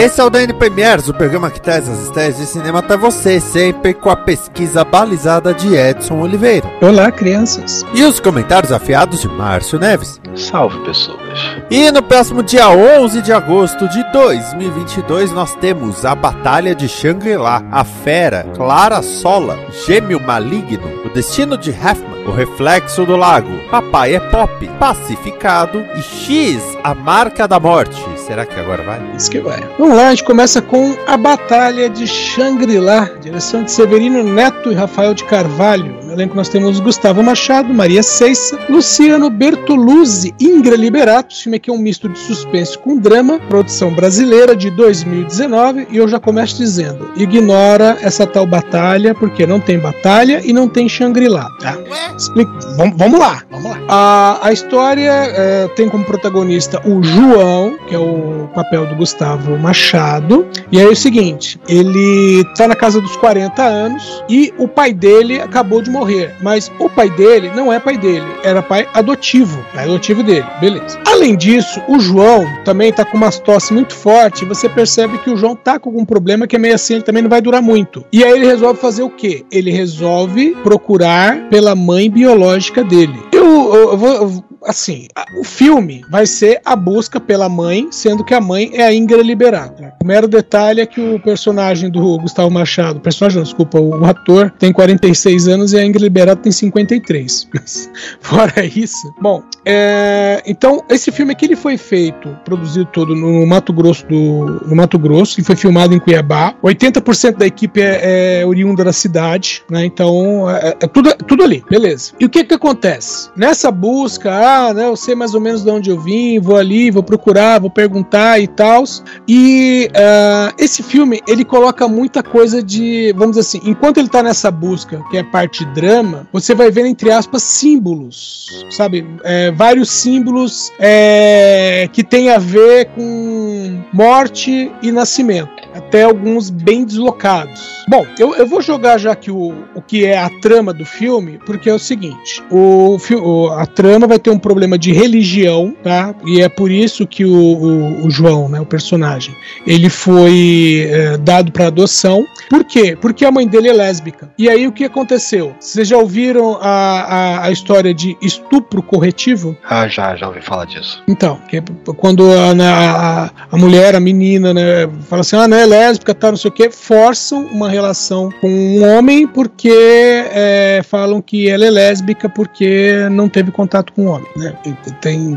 Esse é o DN Premiers, o programa que traz as estreias de cinema até você, sempre com a pesquisa balizada de Edson Oliveira. Olá, crianças. E os comentários afiados de Márcio Neves. Salve, pessoas. E no próximo dia 11 de agosto de 2022, nós temos a Batalha de Shangri-La, a Fera, Clara Sola, Gêmeo Maligno, O Destino de Halfman, O Reflexo do Lago, Papai é Pop, Pacificado e X, A Marca da Morte. Será que agora vai? Isso que vai. Vamos lá, a gente começa com A Batalha de Shangri-La, direção de Severino Neto e Rafael de Carvalho. No elenco nós temos Gustavo Machado, Maria Seissa, Luciano Bertoluzzi, Ingra Liberato. O filme aqui é um misto de suspense com drama, produção brasileira de 2019. E eu já começo dizendo: ignora essa tal batalha, porque não tem batalha e não tem Shangri-La. Tá? Explica... Vamos lá, vamos lá. A, a história é, tem como protagonista o João, que é o papel do Gustavo Machado. E aí é o seguinte: ele tá na casa dos 40 anos e o pai dele acabou de morrer. Mas o pai dele não é pai dele, era pai adotivo, pai adotivo dele, beleza. Além disso, o João também tá com uma tosse muito forte. Você percebe que o João tá com algum problema que é meio assim, ele também não vai durar muito. E aí ele resolve fazer o quê? Ele resolve procurar pela mãe biológica dele. Eu, eu, eu vou. Assim, o filme vai ser a busca pela mãe, sendo que a mãe é a Ingra Liberato. O mero detalhe é que o personagem do Gustavo Machado, personagem não, desculpa, o ator tem 46 anos e a Ingra Liberato tem 53. Fora isso, bom, é, então esse filme aqui ele foi feito, produzido todo no Mato Grosso do no Mato Grosso, ele foi filmado em Cuiabá. 80% da equipe é, é oriunda da cidade, né? Então é, é tudo, tudo ali, beleza. E o que que acontece? Nessa busca, ah, né, eu sei mais ou menos de onde eu vim, vou ali, vou procurar, vou perguntar e tal. E uh, esse filme, ele coloca muita coisa de, vamos dizer assim, enquanto ele tá nessa busca, que é parte drama, você vai vendo, entre aspas, símbolos, sabe? É, vários símbolos é, que tem a ver com morte e nascimento. Até alguns bem deslocados. Bom, eu, eu vou jogar já aqui o, o que é a trama do filme, porque é o seguinte: o, o, a trama vai ter um problema de religião, tá? E é por isso que o, o, o João, né, o personagem, ele foi é, dado para adoção. Por quê? Porque a mãe dele é lésbica. E aí o que aconteceu? Vocês já ouviram a, a, a história de estupro corretivo? Ah, já, já ouvi falar disso. Então, que é quando a, a, a mulher, a menina, né, fala assim, ah, não é lésbica, tá, não sei o que, forçam uma relação com um homem porque é, falam que ela é lésbica porque não teve contato com um homem, né? Tem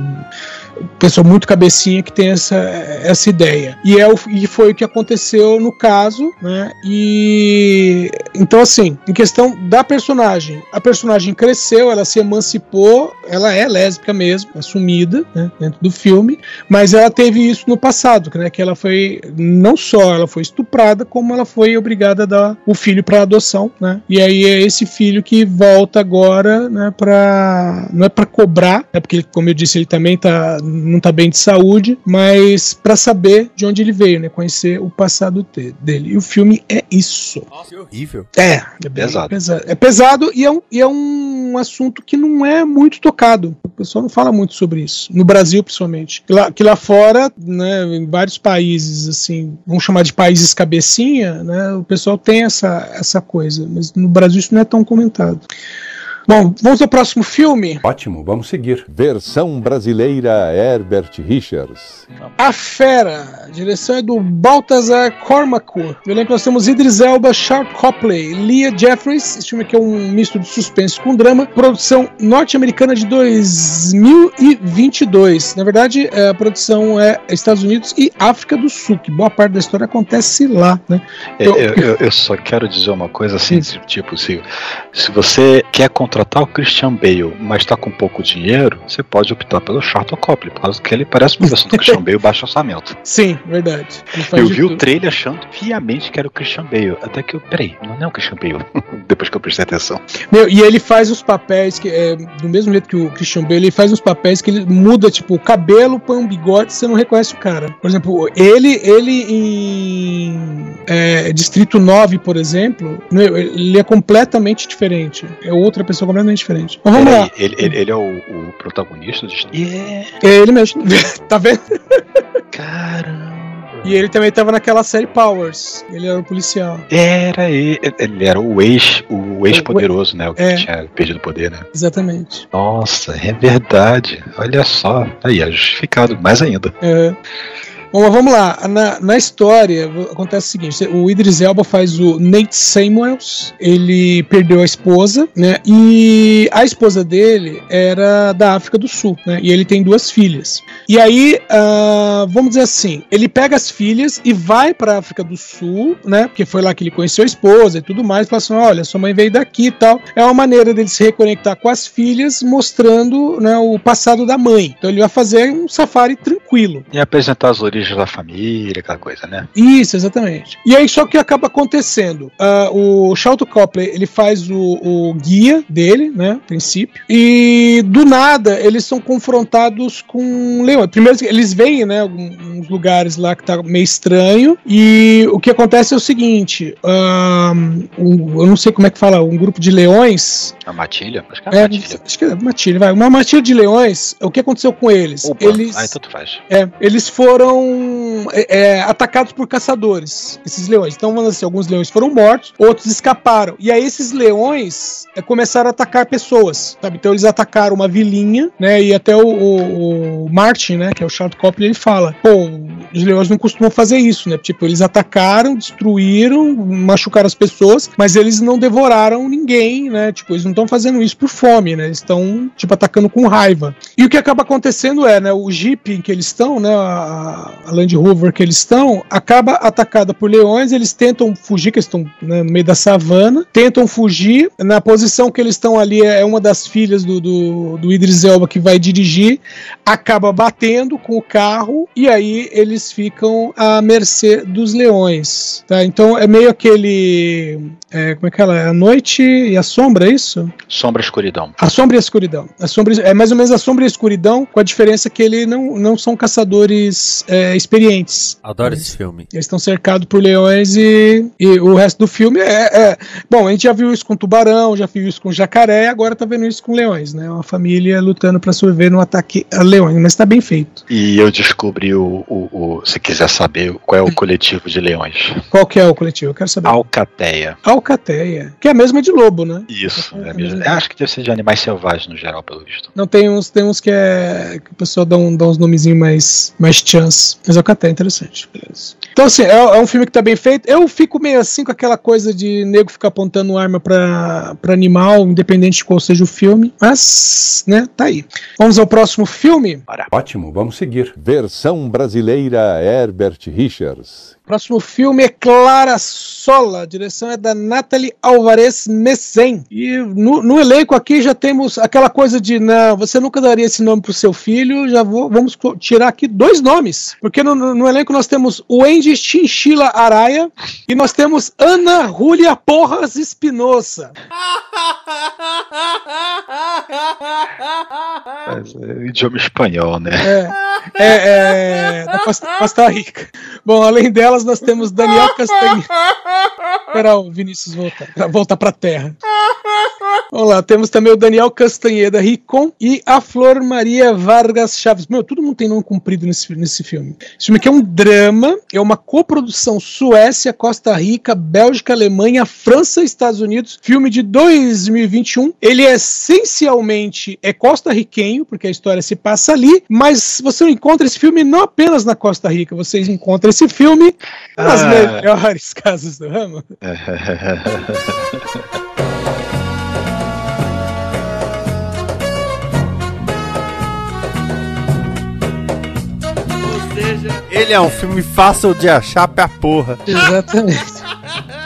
pessoa muito cabecinha que tem essa, essa ideia. E, é o, e foi o que aconteceu no caso, né? E então, assim, em questão da personagem, a personagem cresceu, ela se emancipou, ela é lésbica mesmo, assumida, né, dentro do filme, mas ela teve isso no passado, né? Que ela foi não só ela foi estuprada, como ela foi obrigada a dar o filho para adoção, né? E aí é esse filho que volta agora, né? Para não é para cobrar, é porque como eu disse ele também tá não tá bem de saúde, mas para saber de onde ele veio, né? Conhecer o passado dele. E o filme é isso. Nossa, que horrível. É, é pesado. pesado. É pesado e é, um, e é um assunto que não é muito tocado. O pessoal não fala muito sobre isso. No Brasil, principalmente. Que lá, que lá fora, né, em vários países, assim, vamos chamar de países cabecinha, né? O pessoal tem essa, essa coisa. Mas no Brasil isso não é tão comentado. Bom, vamos ao próximo filme. Ótimo, vamos seguir. Versão brasileira Herbert Richards. A Fera. A direção é do Baltazar Cormacour. No elenco nós temos Idris Elba, Sharp Copley, Leah Jeffries. Esse filme aqui é um misto de suspense com drama. Produção norte-americana de 2022. Na verdade, é, a produção é Estados Unidos e África do Sul, que boa parte da história acontece lá, né? Eu, eu, eu só quero dizer uma coisa assim, tipo, se, se você quer contratar o Christian Bale, mas tá com pouco dinheiro, você pode optar pelo Charlton Copley, por causa que ele parece uma versão do Christian Bale baixo orçamento. Sim, verdade. Eu vi o tudo. trailer achando piamente que era o Christian Bale, até que eu, peraí, não é o Christian Bale, depois que eu prestei atenção. Meu, e ele faz os papéis que é, do mesmo jeito que o Christian Bale, ele faz uns papéis que ele muda tipo o cabelo, põe um bigode, você não reconhece o cara. Por exemplo, ele ele em é, Distrito 9, por exemplo, ele é completamente diferente. É outra pessoa completamente diferente. Mas vamos lá. Peraí, ele, ele, ele é o, o protagonista de. Yeah, É ele mesmo. tá vendo? caramba. E ele também tava naquela série Powers. Ele era o policial. Era ele, ele era o ex, o ex-poderoso, né? O que É. tinha perdido o poder, né? Exatamente. Nossa, é verdade. Olha só. Aí, é justificado, mais ainda. É. Bom, mas vamos lá. Na, na história, acontece o seguinte: o Idris Elba faz o Nate Samuels, ele perdeu a esposa, né? E a esposa dele era da África do Sul, né? E ele tem duas filhas. E aí, ah, vamos dizer assim, ele pega as filhas e vai para África do Sul, né? Porque foi lá que ele conheceu a esposa e tudo mais. Fala assim: olha, sua mãe veio daqui e tal. É uma maneira dele se reconectar com as filhas, mostrando né, o passado da mãe. Então ele vai fazer um safari tranquilo. E apresentar as origens da família, aquela coisa, né? Isso, exatamente. E aí, só que acaba acontecendo. ah, o Charlton Copley, ele faz o, o guia dele, né? A princípio. E do nada, eles são confrontados com leões. Primeiro, eles veem, né? Alguns lugares lá que tá meio estranho. E o que acontece é o seguinte: ah, um- eu não sei como é que fala, um grupo de leões. A matilha? Acho que é É, matilha. acho que é matilha, vai. Uma matilha de leões. O que aconteceu com eles? Opa, Eles. tanto faz. É, eles foram é, é, atacados por caçadores, esses leões. Então, vamos assim, alguns leões foram mortos, outros escaparam. E aí, esses leões é, começaram a atacar pessoas, sabe? Então, eles atacaram uma vilinha, né? E até o, o- o Martin, né? Que é o Charles Copley, ele fala: pô, os leões não costumam fazer isso, né? Tipo, eles atacaram, destruíram, machucaram as pessoas, mas eles não devoraram ninguém, né? Tipo, eles não estão fazendo isso por fome, né? Eles estão, tipo, atacando com raiva. E o que acaba acontecendo é, né? O Jeep em que eles estão, né? A, a Land Rover que eles estão, acaba atacada por leões, eles tentam fugir, que eles estão né, no meio da savana, tentam fugir. Na posição que eles estão ali é uma das filhas do, do, do Idris Elba que vai dirigir, acaba batendo com o carro e aí eles ficam à mercê dos leões, tá? Então é meio aquele, é, como é que ela é? A noite e a sombra, é isso? Sombra e escuridão. A sombra e a escuridão. A sombra, é mais ou menos a sombra e a escuridão, com a diferença que ele não, não são caçadores é, experientes. Adoro esse filme. Eles estão cercados por leões e, e o resto do filme é, é- Bom, a gente já viu isso com tubarão, já viu isso com jacaré, agora tá vendo isso com leões, né? Uma família lutando pra sobreviver no ataque a leões, mas tá bem feito. E eu descobri o, o, o- Se quiser saber qual é o coletivo de leões. Qual que é o coletivo? Eu quero saber. Alcateia. Alcateia, que é a mesma de lobo, né? Isso. É mesmo. Eu acho que deve ser de animais selvagens no geral, pelo visto. Não, tem uns, tem uns que é. que o pessoal dá, um, dá uns nomezinhos mais, mais chance. Mas é interessante. Beleza. Então, assim, é, é um filme que tá bem feito. Eu fico meio assim com aquela coisa de nego ficar apontando arma pra, pra animal, independente de qual seja o filme. Mas, né, tá aí. Vamos ao próximo filme. Ótimo, vamos seguir. Versão brasileira Herbert Richards. Próximo filme é Clara Sola, a direção é da Nathalie Alvarez Messen. E no, no elenco aqui já temos aquela coisa de, não, você nunca daria esse nome pro seu filho, já vou, vamos tirar aqui dois nomes. Porque no, no- no elenco nós temos o Andy Chinchila Araia e nós temos Ana Júlia Porras Espinosa. Mas é idioma espanhol, né? É, é, é da Costa, Costa Rica. Bom, além delas, nós temos Daniel Castanho. Esperar o Vinícius voltar, voltar pra terra. Vamos lá, temos também o Daniel Castanheda Ricon e a Flor Maria Vargas Chaves. Meu, todo mundo tem nome comprido nesse, nesse filme. Esse filme aqui é um drama, é uma coprodução Suécia, Costa Rica, Bélgica, Alemanha, França e Estados Unidos. Filme de 2021. Ele é essencialmente é costa-riquenho, porque a história se passa ali, mas você encontra esse filme não apenas na Costa Rica, vocês encontram esse filme nas Ah. melhores casas do ramo. Ele é um filme fácil de achar pra porra. Exatamente.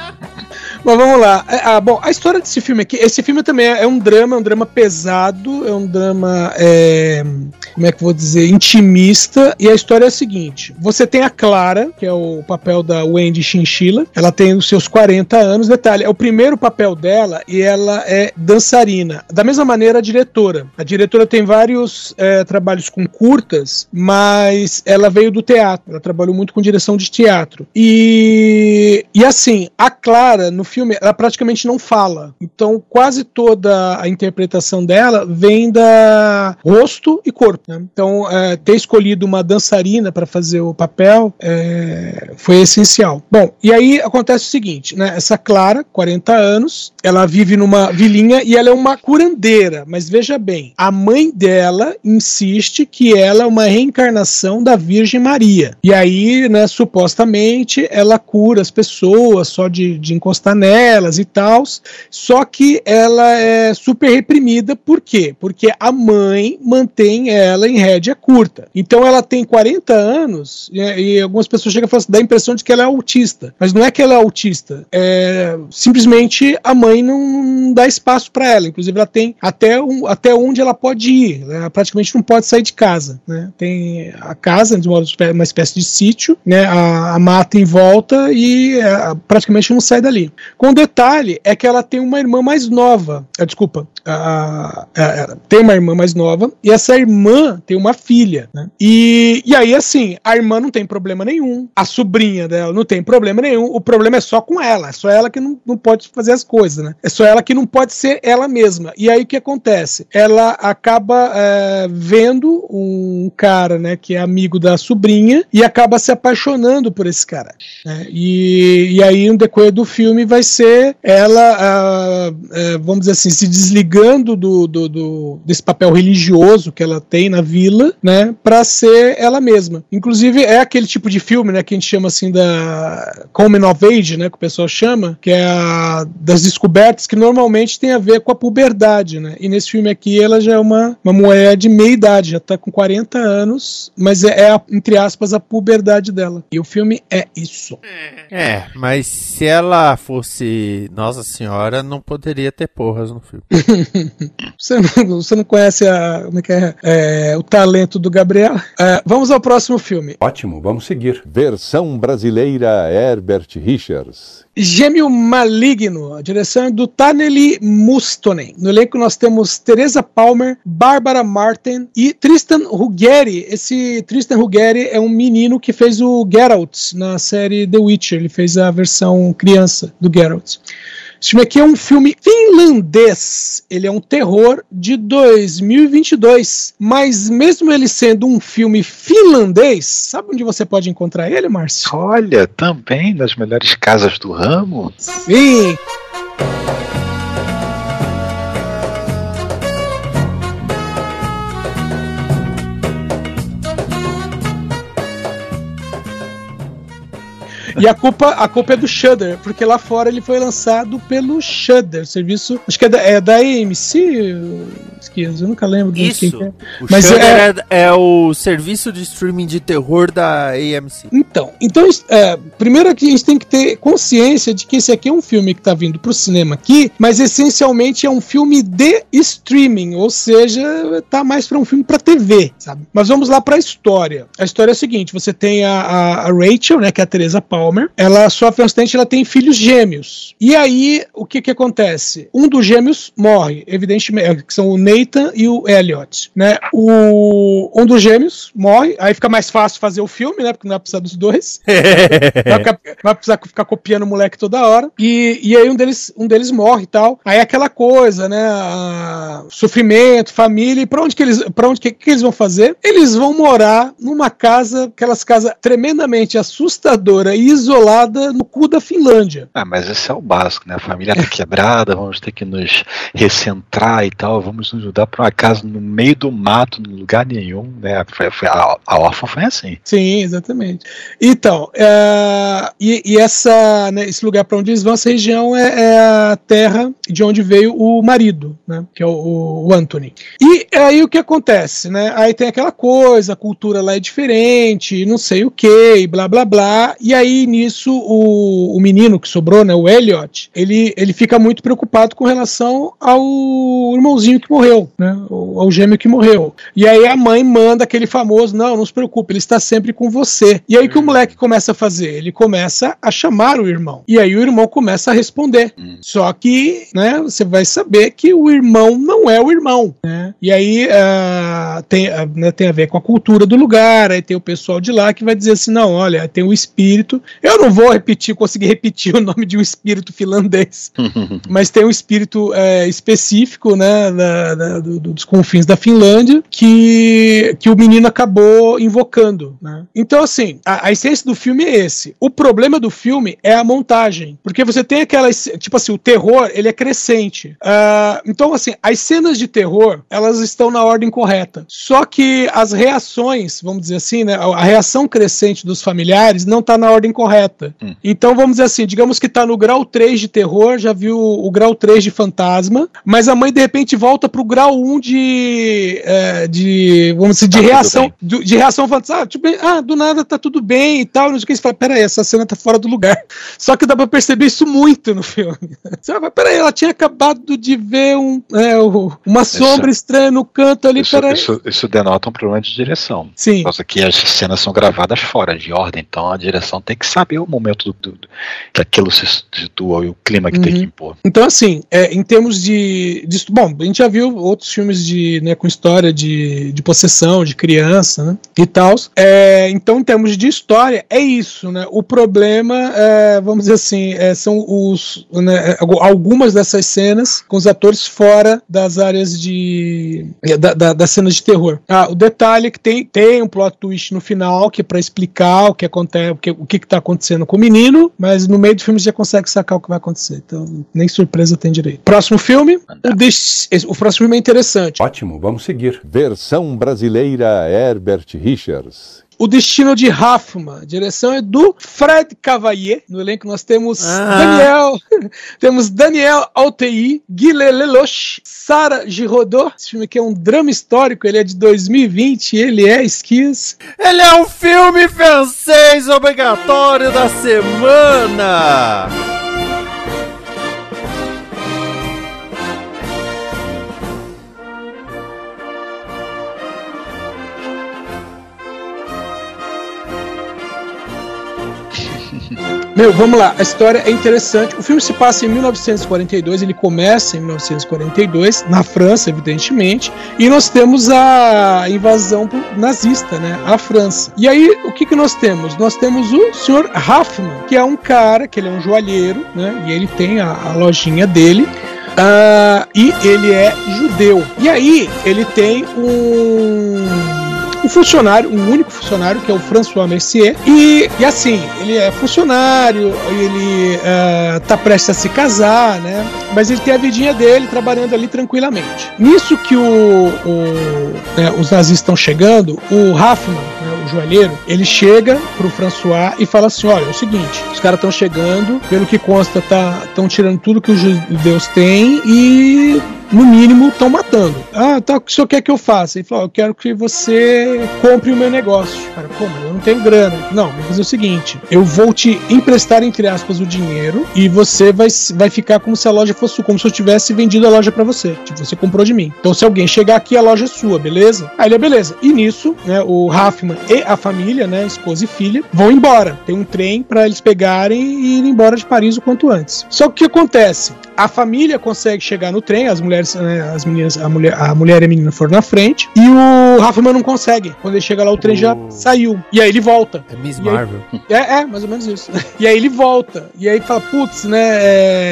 Mas vamos lá. É, ah, bom, a história desse filme aqui, esse filme também é, é um drama, é um drama pesado, é um drama, é, como é que eu vou dizer, intimista. E a história é a seguinte: você tem a Clara, que é o papel da Wendy Chinchilla, ela tem os seus 40 anos. Detalhe, é o primeiro papel dela e ela é dançarina. Da mesma maneira, a diretora. A diretora tem vários é, trabalhos com curtas, mas ela veio do teatro, ela trabalhou muito com direção de teatro. E, e assim, a Clara, no filme, ela praticamente não fala. Então, quase toda a interpretação dela vem da rosto e corpo. né? Então, é, ter escolhido uma dançarina para fazer o papel é, foi essencial. Bom, e aí acontece o seguinte, né? Essa Clara, 40 anos, ela vive numa vilinha e ela é uma curandeira. Mas veja bem, a mãe dela insiste que ela é uma reencarnação da Virgem Maria. E aí, né, supostamente, ela cura as pessoas só de, de encostar nelas e tal. Só que ela é super reprimida, por quê? Porque a mãe mantém ela em rédea curta. Então ela tem 40 anos e, e algumas pessoas chegam a falar, dá a impressão de que ela é autista. Mas não é que ela é autista, é simplesmente a mãe não dá espaço para ela. Inclusive ela tem até, um, até onde ela pode ir. Ela praticamente não pode sair de casa. Né? Tem a casa, de uma, uma espécie de sítio, né? a, a mata em volta e é, praticamente não sai dali. Com detalhe é que ela tem uma irmã mais nova. Ah, desculpa, a- a- a- tem uma irmã mais nova e essa irmã tem uma filha. né? E, e aí, assim, a irmã não tem problema nenhum, a sobrinha dela não tem problema nenhum. O problema é só com ela, é só ela que não, não pode fazer as coisas, né? É só ela que não pode ser ela mesma. E aí o que acontece? Ela acaba é, vendo um cara, né, que é amigo da sobrinha e acaba se apaixonando por esse cara. né? E, e aí, no decorrer do filme, vai ser ela, eh, vamos dizer assim, se desligando do, do- do- desse papel religioso que ela tem na vila, né, para ser ela mesma. Inclusive, é aquele tipo de filme, né, que a gente chama assim da Coming of Age, né, que o pessoal chama, que é a das descobertas que normalmente tem a ver com a puberdade, né. E nesse filme aqui, ela já é uma, uma mulher de meia idade, já tá com 40 anos, mas é, é a- entre aspas, a puberdade dela. E o filme é isso. É, mas se ela fosse Nossa Senhora, não poderia ter porras no filme. Você não, você não conhece a, como é que é, É, o talento do Gabriel? É, vamos ao próximo filme. Ótimo, vamos seguir. Versão brasileira Herbert Richards. Gêmeo Maligno, a direção é do Taneli Mustonen. No elenco nós temos Teresa Palmer, Bárbara Martin e Tristan Ruggeri. Esse Tristan Ruggeri é um menino que fez o Geralt na série The Witcher. Ele fez a versão criança do Geralt. Esse filme aqui é um filme finlandês. Ele é um terror de 2022. Mas mesmo ele sendo um filme finlandês, sabe onde você pode encontrar ele, Márcio? Olha, também nas melhores casas do ramo. Sim, E a culpa, a culpa é do Shudder, porque lá fora ele foi lançado pelo Shudder, serviço, acho que é da, é da AMC, esqueça, eu nunca lembro quem Isso. que é. O Mas Shudder é... é o serviço de streaming de terror da AMC. Então, então é, primeiro aqui a gente tem que ter consciência de que esse aqui é um filme que está vindo para o cinema aqui, mas essencialmente é um filme de streaming, ou seja, tá mais para um filme para TV, sabe? Mas vamos lá para a história. A história é a seguinte: você tem a, a- a Rachel, né, que é a Teresa Palmer, ela sofre um acidente, ela tem filhos gêmeos. E aí o que que acontece? Um dos gêmeos morre, evidentemente, que são o Nathan e o Elliot, né? O, um dos gêmeos morre, aí fica mais fácil fazer o filme, né? Porque não vai precisar dos dois. vai, ficar, vai precisar ficar copiando o moleque toda hora. E, e aí um deles, um deles morre e tal. Aí aquela coisa, né? a- sofrimento, família. E pra onde que eles, para onde que, que eles vão fazer? Eles vão morar numa casa, aquelas casas tremendamente assustadora e isolada no cu da Finlândia. Ah, mas esse é o básico, né? A família tá quebrada, vamos ter que nos recentrar e tal, vamos nos mudar pra uma casa no meio do mato, no lugar nenhum, né? A, a órfã foi assim. Sim, exatamente. Então, é, e, e essa, né, esse lugar para onde eles vão, essa região é, é a terra de onde veio o marido, né, que é o, o Anthony. E aí o que acontece, né? Aí tem aquela coisa, a cultura lá é diferente, não sei o que, blá blá blá. E aí nisso o, o menino que sobrou, né, o Elliot, ele, ele fica muito preocupado com relação ao irmãozinho que morreu, né, ao, gêmeo que morreu. E aí a mãe manda aquele famoso, não, não se preocupe, ele está sempre com você. E aí o que o moleque começa a fazer? Ele começa a chamar o irmão. E aí o irmão começa a responder. Hum. Só que, né, você vai saber que o irmão não é o irmão, né? E aí ah, tem, ah, né, tem a ver com a cultura do lugar, aí tem o pessoal de lá que vai dizer assim, não, olha, tem o espírito. Eu não vou repetir, conseguir repetir o nome de um espírito finlandês, mas tem um espírito é, específico, né, da- da- do- dos confins da Finlândia, que, que o menino acabou invocando, né? Então, assim, a, a essência do filme é esse. O problema do filme é a montagem, porque você tem aquelas, tipo assim, o terror, ele é crescente. Ah, então, assim, as cenas de terror, elas estão na ordem correta. Só que as reações, vamos dizer assim, né, a, a reação crescente dos familiares não está na ordem correta. Hum. Então, vamos dizer assim, digamos que tá no grau 3 de terror, já viu o grau 3 de fantasma, mas a mãe de repente volta pro grau 1 de, é, de vamos dizer, de Tá reação, do- de reação fantasma. Ah, tipo, ah, do nada tá tudo bem e tal, não sei o que. Você fala, peraí, essa cena tá fora do lugar. Só que dá pra perceber isso muito no filme. Você fala, peraí, ela tinha acabado de ver um, é, uma sombra estranha no canto ali, Isso, peraí. isso, isso denota um problema de direção. Sim. Por causa que as cenas são gravadas fora de ordem, então a direção tem que saber o momento do, do- que aquilo se situa e o clima que tem Uhum. que impor. Então, assim, é, em termos de, de- Bom, a gente já viu outros filmes de, né, com história de, de possessão, de criança, né? E tal. É, então, em termos de história, é isso, né? O problema, é, vamos dizer assim, é, são os, né, é, algu- algumas dessas cenas com os atores fora das áreas de. da- da- das cenas de terror. Ah, o detalhe é que tem, tem um plot twist no final, que é pra explicar o que acontece, o que, o que, que tá acontecendo com o menino, mas no meio do filme você já consegue sacar o que vai acontecer. Então, nem surpresa tem direito. Próximo filme, o, esse- o próximo filme é interessante. Ótimo, vamos seguir. Versão brasileira Herbert Richards. O Destino de Hoffman. A direção é do Fred Cavalier. No elenco nós temos Ah. Daniel, temos Daniel Alteí, Guilherme Lelouch, Sara Giraudot. Esse filme aqui é um drama histórico, ele é de 2020, ele é esquias. Ele é o filme francês obrigatório da semana! Meu, vamos lá, a história é interessante. O filme se passa em 1942, ele começa em 1942, na França, evidentemente, e nós temos a invasão nazista, né? A França. E aí, o que, que nós temos? Nós temos o Sr. Hoffman, que é um cara, que ele é um joalheiro, né? E ele tem a, a lojinha dele. Ah, e ele é judeu. E aí, ele tem um um funcionário, um único funcionário, que é o François Mercier. E, e assim, ele é funcionário, ele ah, tá prestes a se casar, né? Mas ele tem a vidinha dele trabalhando ali tranquilamente. Nisso que o, o, né, os nazistas estão chegando, o Hoffman, né, o joalheiro, ele chega pro François e fala assim: olha, é o seguinte, os caras estão chegando, pelo que consta, tá estão tirando tudo que os judeus têm e no mínimo, estão matando. Ah, tá, o que o senhor quer que eu faça? Ele falou, eu quero que você compre o meu negócio. Cara, como? Eu não tenho grana. Não, vou fazer o seguinte, eu vou te emprestar, entre aspas, o dinheiro e você vai, vai ficar como se a loja fosse como se eu tivesse vendido a loja pra você. Tipo, você comprou de mim. Então, se alguém chegar aqui, a loja é sua, beleza? Aí ele é beleza. E nisso, né, o Hoffman e a família, né, esposa e filha, vão embora. Tem um trem pra eles pegarem e ir embora de Paris o quanto antes. Só que o que acontece? A família consegue chegar no trem, as mulheres mulher, né, as meninas, a mulher, a mulher e a menina foram na frente e o Rafaman não consegue. Quando ele chega lá, o trem já saiu. E aí ele volta. É Miss E aí- Marvel. É, é, mais ou menos isso. E aí ele volta. E aí fala, putz, né?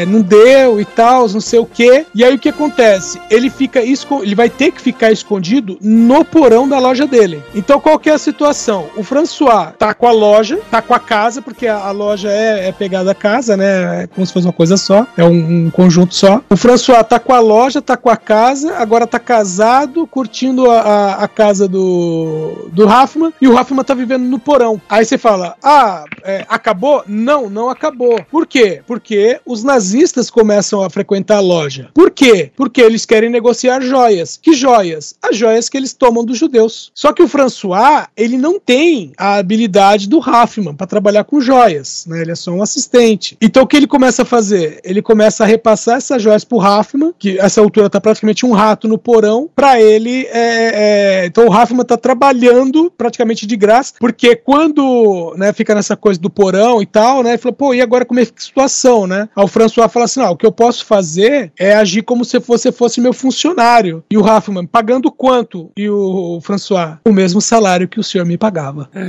é, não deu e tal, não sei o quê. E aí o que acontece? Ele fica ele vai ter que ficar escondido no porão da loja dele. Então qual que é a situação? O François tá com a loja, tá com a casa, porque a, a loja é, é pegada a casa, né? É como se fosse uma coisa só, é um, um conjunto só. O François tá com a loja, tá com a casa, agora tá casado, curtindo a, a, a casa do, do Raffman, e o Raffman tá vivendo no porão. Aí você fala, ah, é, acabou? Não, não acabou. Por quê? Porque os nazistas começam a frequentar a loja. Por quê? Porque eles querem negociar joias. Que joias? As joias que eles tomam dos judeus. Só que o François, ele não tem a habilidade do Raffman para trabalhar com joias, né? Ele é só um assistente. Então o que ele começa a fazer? Ele começa a repassar essas joias pro Raffman, que essa altura tá praticamente um rato no porão, para ele. é, é, então o Raffman tá trabalhando praticamente de graça, porque quando né, fica nessa coisa do porão e tal, né? Ele falou, pô, e agora como é que situação, né? Aí o François fala assim: não, o que eu posso fazer é agir como se você fosse meu funcionário. E o Raffman, pagando quanto? E o François, o mesmo salário que o senhor me pagava.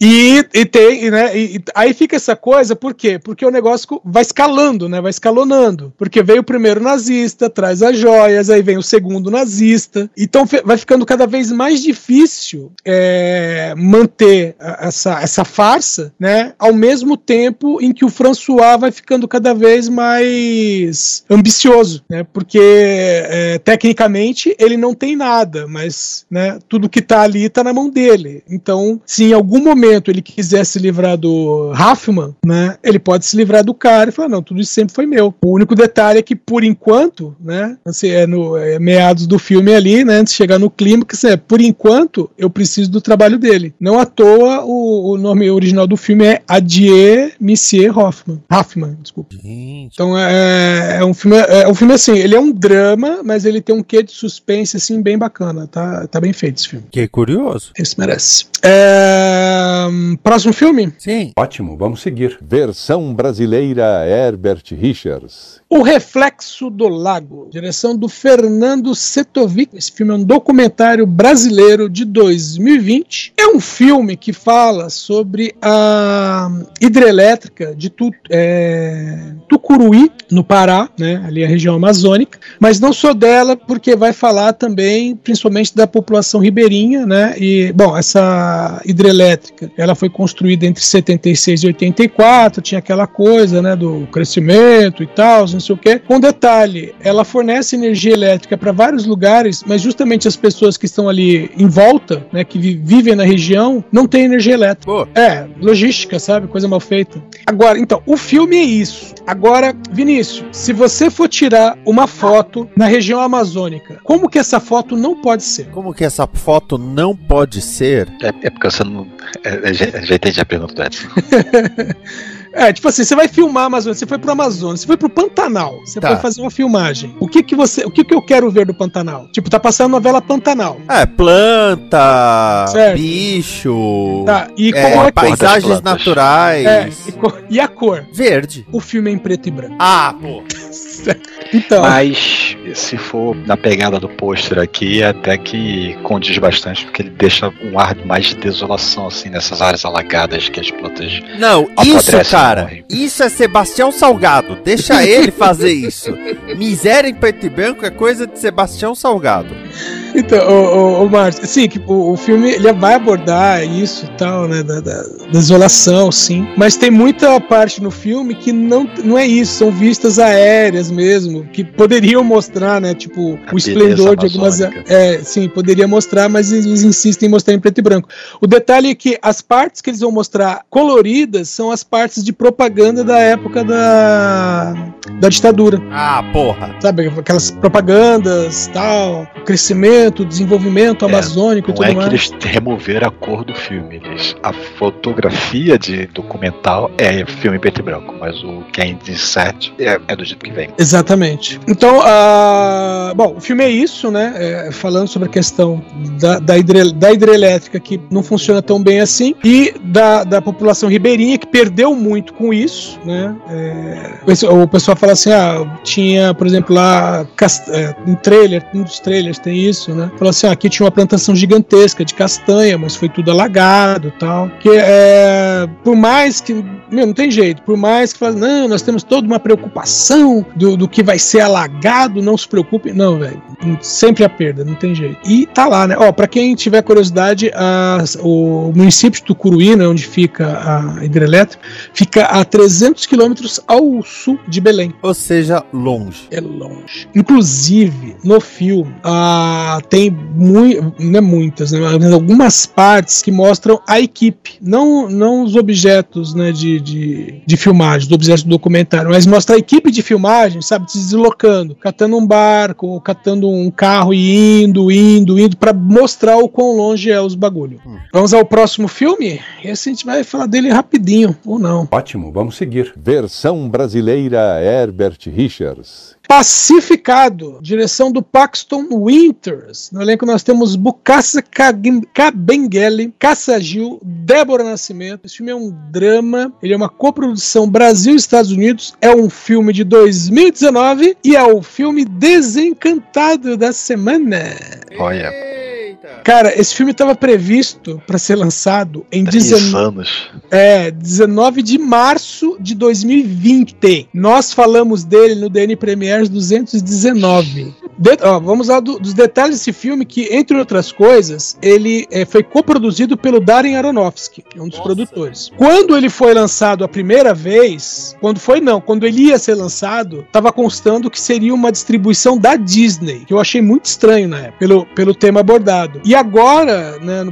E, e tem, né? E, aí fica essa coisa, por quê? Porque o negócio vai escalando, né? Vai escalonando. Porque veio o primeiro nazista, traz as joias, aí vem o segundo nazista. Então vai ficando cada vez mais difícil é, manter essa, essa farsa, né? Ao mesmo tempo em que o François vai ficando cada vez mais ambicioso, né? Porque é, tecnicamente ele não tem nada, mas né, tudo que tá ali tá na mão dele. Então, se em algum momento ele quiser se livrar do Raffman, né, ele pode se livrar do cara e falar: não, tudo isso sempre foi meu. O único detalhe é que, por enquanto, né, assim, é no é meados do filme ali, né, antes de chegar no clímax, é, por enquanto, eu preciso do trabalho dele. Não à toa, o, o nome original do filme é Adieu Monsieur Hoffman. Hoffman, desculpa. Gente. Então é, é um filme, é um filme assim, ele é um drama, mas ele tem um quê de suspense assim bem bacana, tá, tá bem feito esse filme. Que curioso. Esse merece. É, hum, próximo filme? Sim. Ótimo, vamos seguir. Versão brasileira Herbert Richards. O Reflexo do Lago, direção do Fernando Setovic. Esse filme é um documentário brasileiro de 2020. É um filme que fala sobre a hidrelétrica de Tu- é, Tucuruí, no Pará, né, ali a região amazônica, mas não só dela, porque vai falar também, principalmente da população ribeirinha, né, e, bom, essa hidrelétrica, ela foi construída entre 76 e 84, tinha aquela coisa, né, do crescimento e tal, não sei o quê. Com detalhe, ela fornece energia elétrica para vários lugares, mas justamente as pessoas que estão ali em volta, né, que vi- vivem na região, não têm energia elétrica. Pô. É, logística, sabe? Coisa mal feita. Agora, então, o filme é isso. Agora, Vinícius, se você for tirar uma foto na região amazônica, como que essa foto não pode ser? Como que essa foto não pode ser? É, é porque você não. É, é, já, já entendi a pergunta do Edson. É, tipo assim, você vai filmar a Amazônia, você foi pro Amazonas, você foi pro Pantanal, você Tá. foi fazer uma filmagem. O que que você, o que que eu quero ver do Pantanal? Tipo, tá passando a novela Pantanal. É, planta, Certo. bicho, Tá, e é, como é paisagens naturais. é, e, co- e a cor? Verde. O filme é em preto e branco. Ah, pô. Então, Mas se for na pegada do pôster aqui, até que condiz bastante, porque ele deixa um ar mais de desolação, assim, nessas áreas alagadas que as plantas. Não, isso, Apodrece, cara, isso é Sebastião Salgado. Deixa ele fazer isso. Miséria em preto e branco é coisa de Sebastião Salgado. Então, o, o, o Márcio, sim, que o, o filme ele vai abordar isso e tal, né, da, da- da desolação, sim, mas tem muita parte no filme que não, não é isso, são vistas aéreas mesmo, que poderiam mostrar, né, tipo, A o esplendor de algumas... É, sim, poderia mostrar, mas eles insistem em mostrar em preto e branco. O detalhe é que as partes que eles vão mostrar coloridas são as partes de propaganda da época da, da ditadura Ah, porra. sabe, aquelas propagandas, tal, o crescimento, o desenvolvimento É, amazônico e Não tudo é que mais. eles removeram a cor do filme. Eles, a fotografia de documental é filme preto e branco, mas o que é insert é, é do jeito que vem. Exatamente. Então, bom, o filme é isso, né? É, falando sobre a questão da, da, hidre- da hidrelétrica que não funciona tão bem assim e da, da população ribeirinha que perdeu muito com isso, né? É, o pessoal- fala assim: ah, tinha, por exemplo, lá é, um trailer, um dos trailers tem isso, né? Fala assim: ah, aqui tinha uma plantação gigantesca de castanha, mas foi tudo alagado tal. Que é. Por mais que. Meu, não tem jeito. Por mais que fala, não, nós temos toda uma preocupação do, do que vai ser alagado, não se preocupe. Não, velho. Sempre a perda, não tem jeito. E tá lá, né? Ó, pra quem tiver curiosidade, a, o município de Tucuruí, né, onde fica a hidrelétrica, fica a 300 quilômetros ao sul de Belém. Ou seja, longe. É longe. Inclusive, no filme, ah, tem muito, não é muitas, né, mas algumas partes que mostram a equipe, não, não os objetos né, de, de, de filmagem, os objetos do documentário, mas mostra a equipe de filmagem, sabe, se deslocando, catando um barco, catando um carro e indo, indo, indo, para mostrar o quão longe é os bagulho. Hum. Vamos ao próximo filme? Esse a gente vai falar dele rapidinho, ou não. Ótimo, vamos seguir. Versão brasileira Herbert Richards. Pacificado, direção do Paxton Winters. No elenco nós temos Bukasa Kabengele, Cassa Gil, Débora Nascimento. Esse filme é um drama, ele é uma coprodução Brasil e Estados Unidos, é um filme de 2019 e é o filme desencantado da semana. Olha. Cara, esse filme estava previsto para ser lançado em 19... anos. É, 19 de março de 2020. Nós falamos dele no DN Premiers 219. De, ó, vamos lá do, dos detalhes desse filme, que, entre outras coisas, ele é, foi coproduzido pelo Darren Aronofsky, é um dos Nossa. produtores. Quando ele foi lançado a primeira vez, quando foi não, quando ele ia ser lançado, estava constando que seria uma distribuição da Disney, que eu achei muito estranho na época, pelo, pelo tema abordado. E agora, né,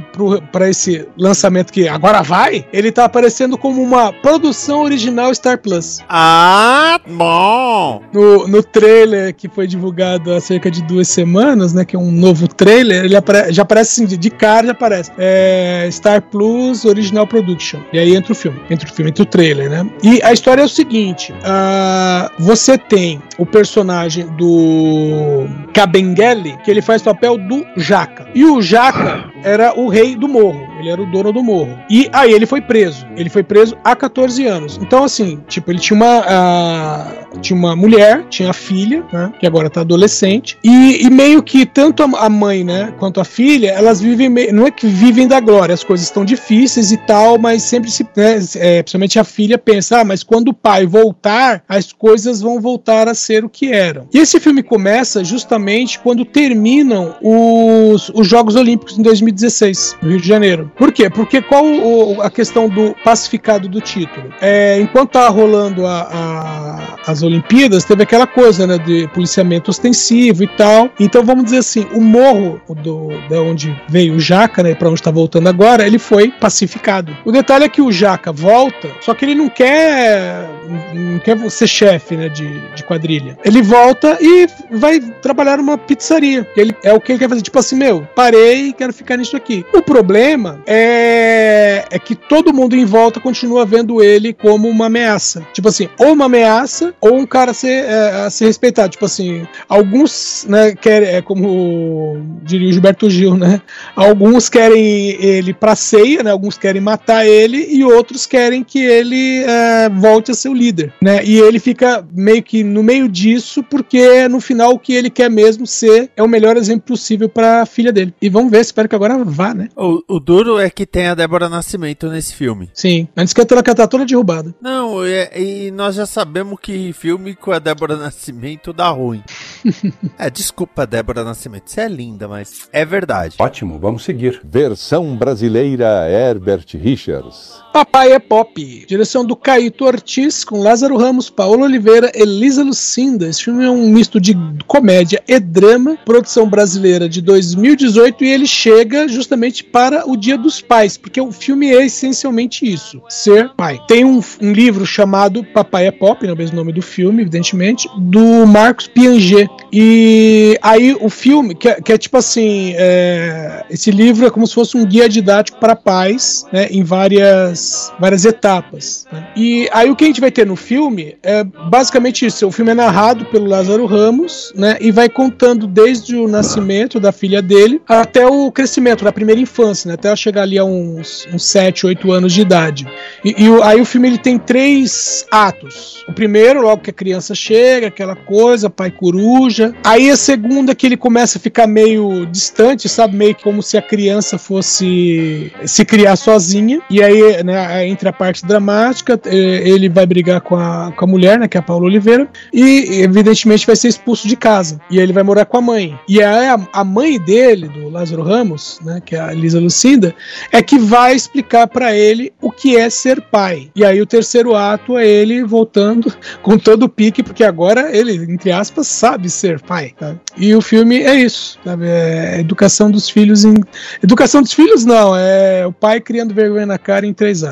para esse lançamento que agora vai, ele tá aparecendo como uma produção original Star Plus. Ah, bom! No, no trailer que foi divulgado há cerca de duas semanas, né, que é um novo trailer, ele apare já aparece assim, de cara já aparece. É, Star Plus Original Production. E aí entra o filme, entra o filme, entra o trailer, né? E a história é o seguinte, uh, você tem o personagem do Kabengele, que ele faz papel do Jaca. E o Jaca era o rei do morro, ele era o dono do morro. E aí ele foi preso. Ele foi preso há 14 anos. Então, assim, tipo, ele tinha uma, uh, tinha uma mulher, tinha a filha, né, que agora tá adolescente, e, e meio que tanto a mãe, né, quanto a filha, elas vivem, meio, não é que vivem da glória, as coisas estão difíceis e tal, mas sempre se, né, é, principalmente a filha pensa, ah, mas quando o pai voltar, as coisas vão voltar a ser o que eram. E esse filme começa justamente quando terminam os, os Jogos Olímpicos em 2016, no Rio de Janeiro. Por quê? Porque qual o, a questão do pacificado do título? É, enquanto tá rolando a, a, as Olimpíadas, teve aquela coisa, né, de policiamento ostensivo e tal. Então vamos dizer assim, o morro do, da onde veio o Jaca, né, para onde está voltando agora, ele foi pacificado. O detalhe é que o Jaca volta, só que ele não quer não quer ser chefe, né, de, de quadrilha. Ele volta e vai trabalhar numa pizzaria. Ele é o que ele quer fazer, tipo assim, meu, parei, quero ficar nisso aqui. O problema é, é que todo mundo em volta continua vendo ele como uma ameaça. Tipo assim, ou uma ameaça, ou um cara a ser, é, a ser respeitado. Tipo assim, alguns, né, querem, é como diria o Gilberto Gil, né? Alguns querem ele pra ceia, né? Alguns querem matar ele e outros querem que ele é, volte a ser o líder, né? E ele fica meio que no meio disso, porque no final o que ele quer mesmo ser é o melhor exemplo possível para a filha dele. E vamos ver, espero que agora vá, né? O, o duro é que tem a Débora Nascimento nesse filme. Sim, antes que ela tá toda derrubada. Não, é, e nós já sabemos que filme com a Débora Nascimento dá ruim. é, desculpa, Débora Nascimento, você é linda, mas é verdade. Ótimo, vamos seguir. Versão brasileira Herbert Richards. Papai é Pop, direção do Caíto Ortiz, com Lázaro Ramos, Paulo Oliveira, Elisa Lucinda. Esse filme é um misto de comédia e drama, produção brasileira de 2018, e ele chega justamente para o Dia dos Pais, porque o filme é essencialmente isso: ser pai. Tem um, um livro chamado Papai é Pop, é o mesmo nome do filme, evidentemente, do Marcos Piaget, E aí o filme, que é, que é tipo assim, é, esse livro é como se fosse um guia didático para pais, né, em várias, várias etapas. né. E aí o que a gente vai ter no filme é basicamente isso. O filme é narrado pelo Lázaro Ramos, né, e vai contando desde o nascimento da filha dele até o crescimento da primeira infância, né, até ela chegar ali a uns, uns 7, 8 anos de idade. E, e aí o filme ele tem três atos. O primeiro, logo que a criança chega, aquela coisa, pai coruja. Aí a segunda que ele começa a ficar meio distante, sabe? Meio como se a criança fosse se criar sozinha. E aí, né, entre a parte dramática, eh, ele vai brigar com a, com a mulher, né? Que é a Paula Oliveira. E, evidentemente, vai ser expulso de casa. E aí ele vai morar com a mãe. E aí a, a mãe dele, do Lázaro Ramos, né? Que é a Elisa Lucinda, é que vai explicar pra ele o que é ser pai. E aí o terceiro ato é ele voltando com todo o pique, porque agora ele, entre aspas, sabe ser pai. tá? E o filme é isso, sabe? É educação dos filhos em. Educação dos filhos, não, é o pai criando vergonha na cara em três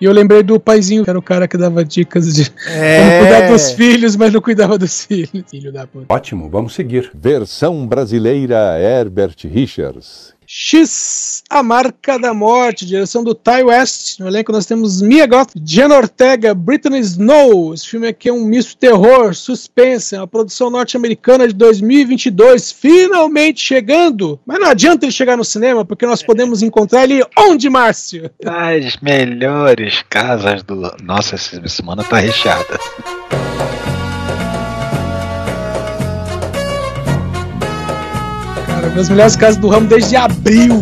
E eu lembrei do paizinho, que era o cara que dava dicas de como cuidar dos filhos, mas não cuidava dos filhos. Filho da puta. Ótimo, vamos seguir. Versão brasileira Herbert Richards. X, A Marca da Morte, direção do Ty West. No elenco nós temos Mia Goth, Jenna Ortega, Brittany Snow. Esse filme aqui é um misto terror, suspense, é uma produção norte-americana de 2022, finalmente chegando. Mas não adianta ele chegar no cinema, porque nós podemos encontrar ele onde, Márcio? As melhores casas do. Nossa, essa semana tá recheada. Das melhores casas do ramo desde abril.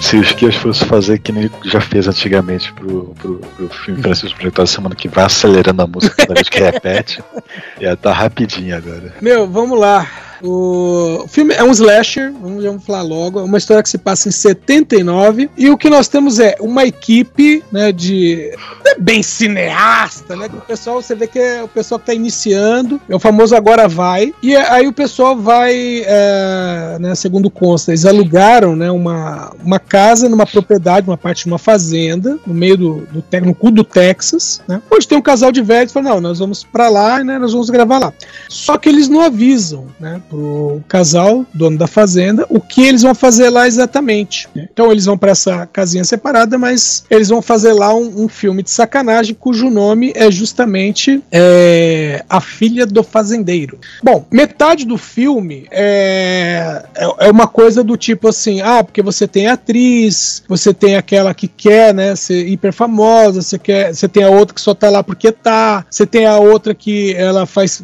Se o Esquias fosse fazer que nem já fez antigamente pro, pro, pro filme ser projetado semana que vai acelerando a música cada vez que repete, ia estar rapidinho agora. Meu, vamos lá. O filme é um slasher, vamos, falar logo. É uma história que se passa em 79. E o que nós temos é uma equipe né, de. é bem cineasta, né? que O pessoal, você vê que é o pessoal que tá iniciando, é o famoso agora vai. E aí o pessoal vai, é, né, segundo consta, eles alugaram né, uma, uma casa numa propriedade, uma parte de uma fazenda, no meio do, do, no cu do Texas, né? Onde tem um casal de velhos fala, não, nós vamos pra lá, né? Nós vamos gravar lá. Só que eles não avisam, né, pro casal, dono da fazenda, o que eles vão fazer lá exatamente. né? Então eles vão para essa casinha separada, mas eles vão fazer lá um, um filme de sacanagem cujo nome é justamente é, A Filha do Fazendeiro. Bom, metade do filme é, é, é uma coisa do tipo assim, ah, porque você tem atriz, você tem aquela que quer, né, ser hiper famosa, você quer, você tem a outra que só tá lá porque tá, você tem a outra que ela faz,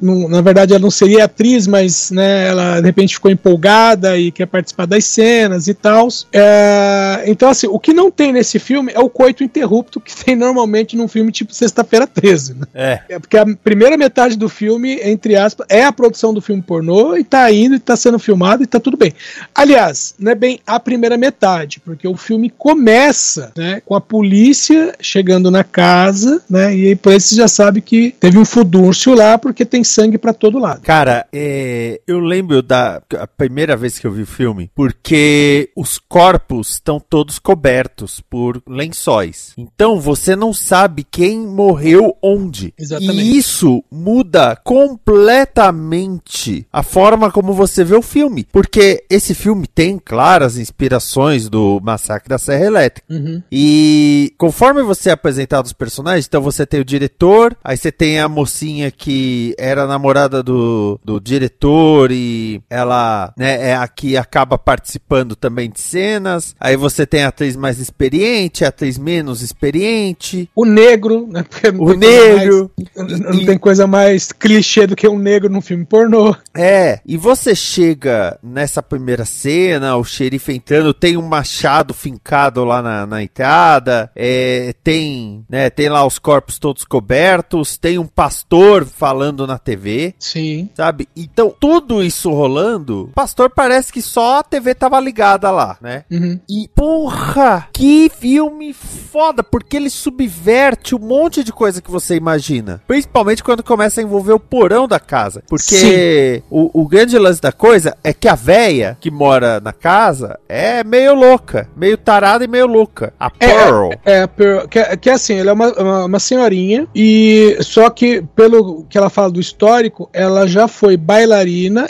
na verdade ela não seria atriz, mas né, ela de repente ficou empolgada e quer participar das cenas e tal. É, então assim, o que não tem nesse filme é o coito interrupto que tem normalmente num filme tipo Sexta-feira 13, né? É. É porque a primeira metade do filme, entre aspas, é a produção do filme pornô e tá indo e tá sendo filmado e tá tudo bem. Aliás, não é bem a primeira metade, porque o filme começa, né, com a polícia chegando na casa, né, e aí por você já sabe que teve um fudúncio lá porque tem sangue pra todo lado. Cara, é, eu lembro da primeira vez que eu vi o filme, porque os corpos estão todos cobertos por lençóis. Então você não sabe quem morreu onde. Exatamente. E isso muda completamente a forma como você vê o filme. Porque esse filme tem claras inspirações do Massacre da Serra Elétrica. Uhum. E conforme você é apresentado os personagens, então você tem o diretor, aí você tem a mocinha que era namorada do, do diretor e ela né, é a que acaba participando também de cenas. Aí você tem a atriz mais experiente, a atriz menos experiente. O negro, né? O negro. mais- não tem coisa mais clichê do que um negro num filme pornô. É, e você chega nessa primeira cena, o xerife entrando, tem um machado fincado lá na, na entrada, é, tem, né, tem lá os corpos todos cobertos, tem um pastor falando na TV, Sim. sabe? Então, Tudo isso rolando, o pastor parece que só a TV tava ligada lá, né? Uhum. E, porra, que filme foda, porque ele subverte um monte de coisa que você imagina. Principalmente quando começa a envolver o porão da casa. Porque o, o grande lance da coisa é que a véia que mora na casa é meio louca. Meio tarada e meio louca. A É, Pearl. É, a Pearl, que, é- que é assim, ela é uma, uma, uma senhorinha, e só que, pelo que ela fala do histórico, ela já foi bailarina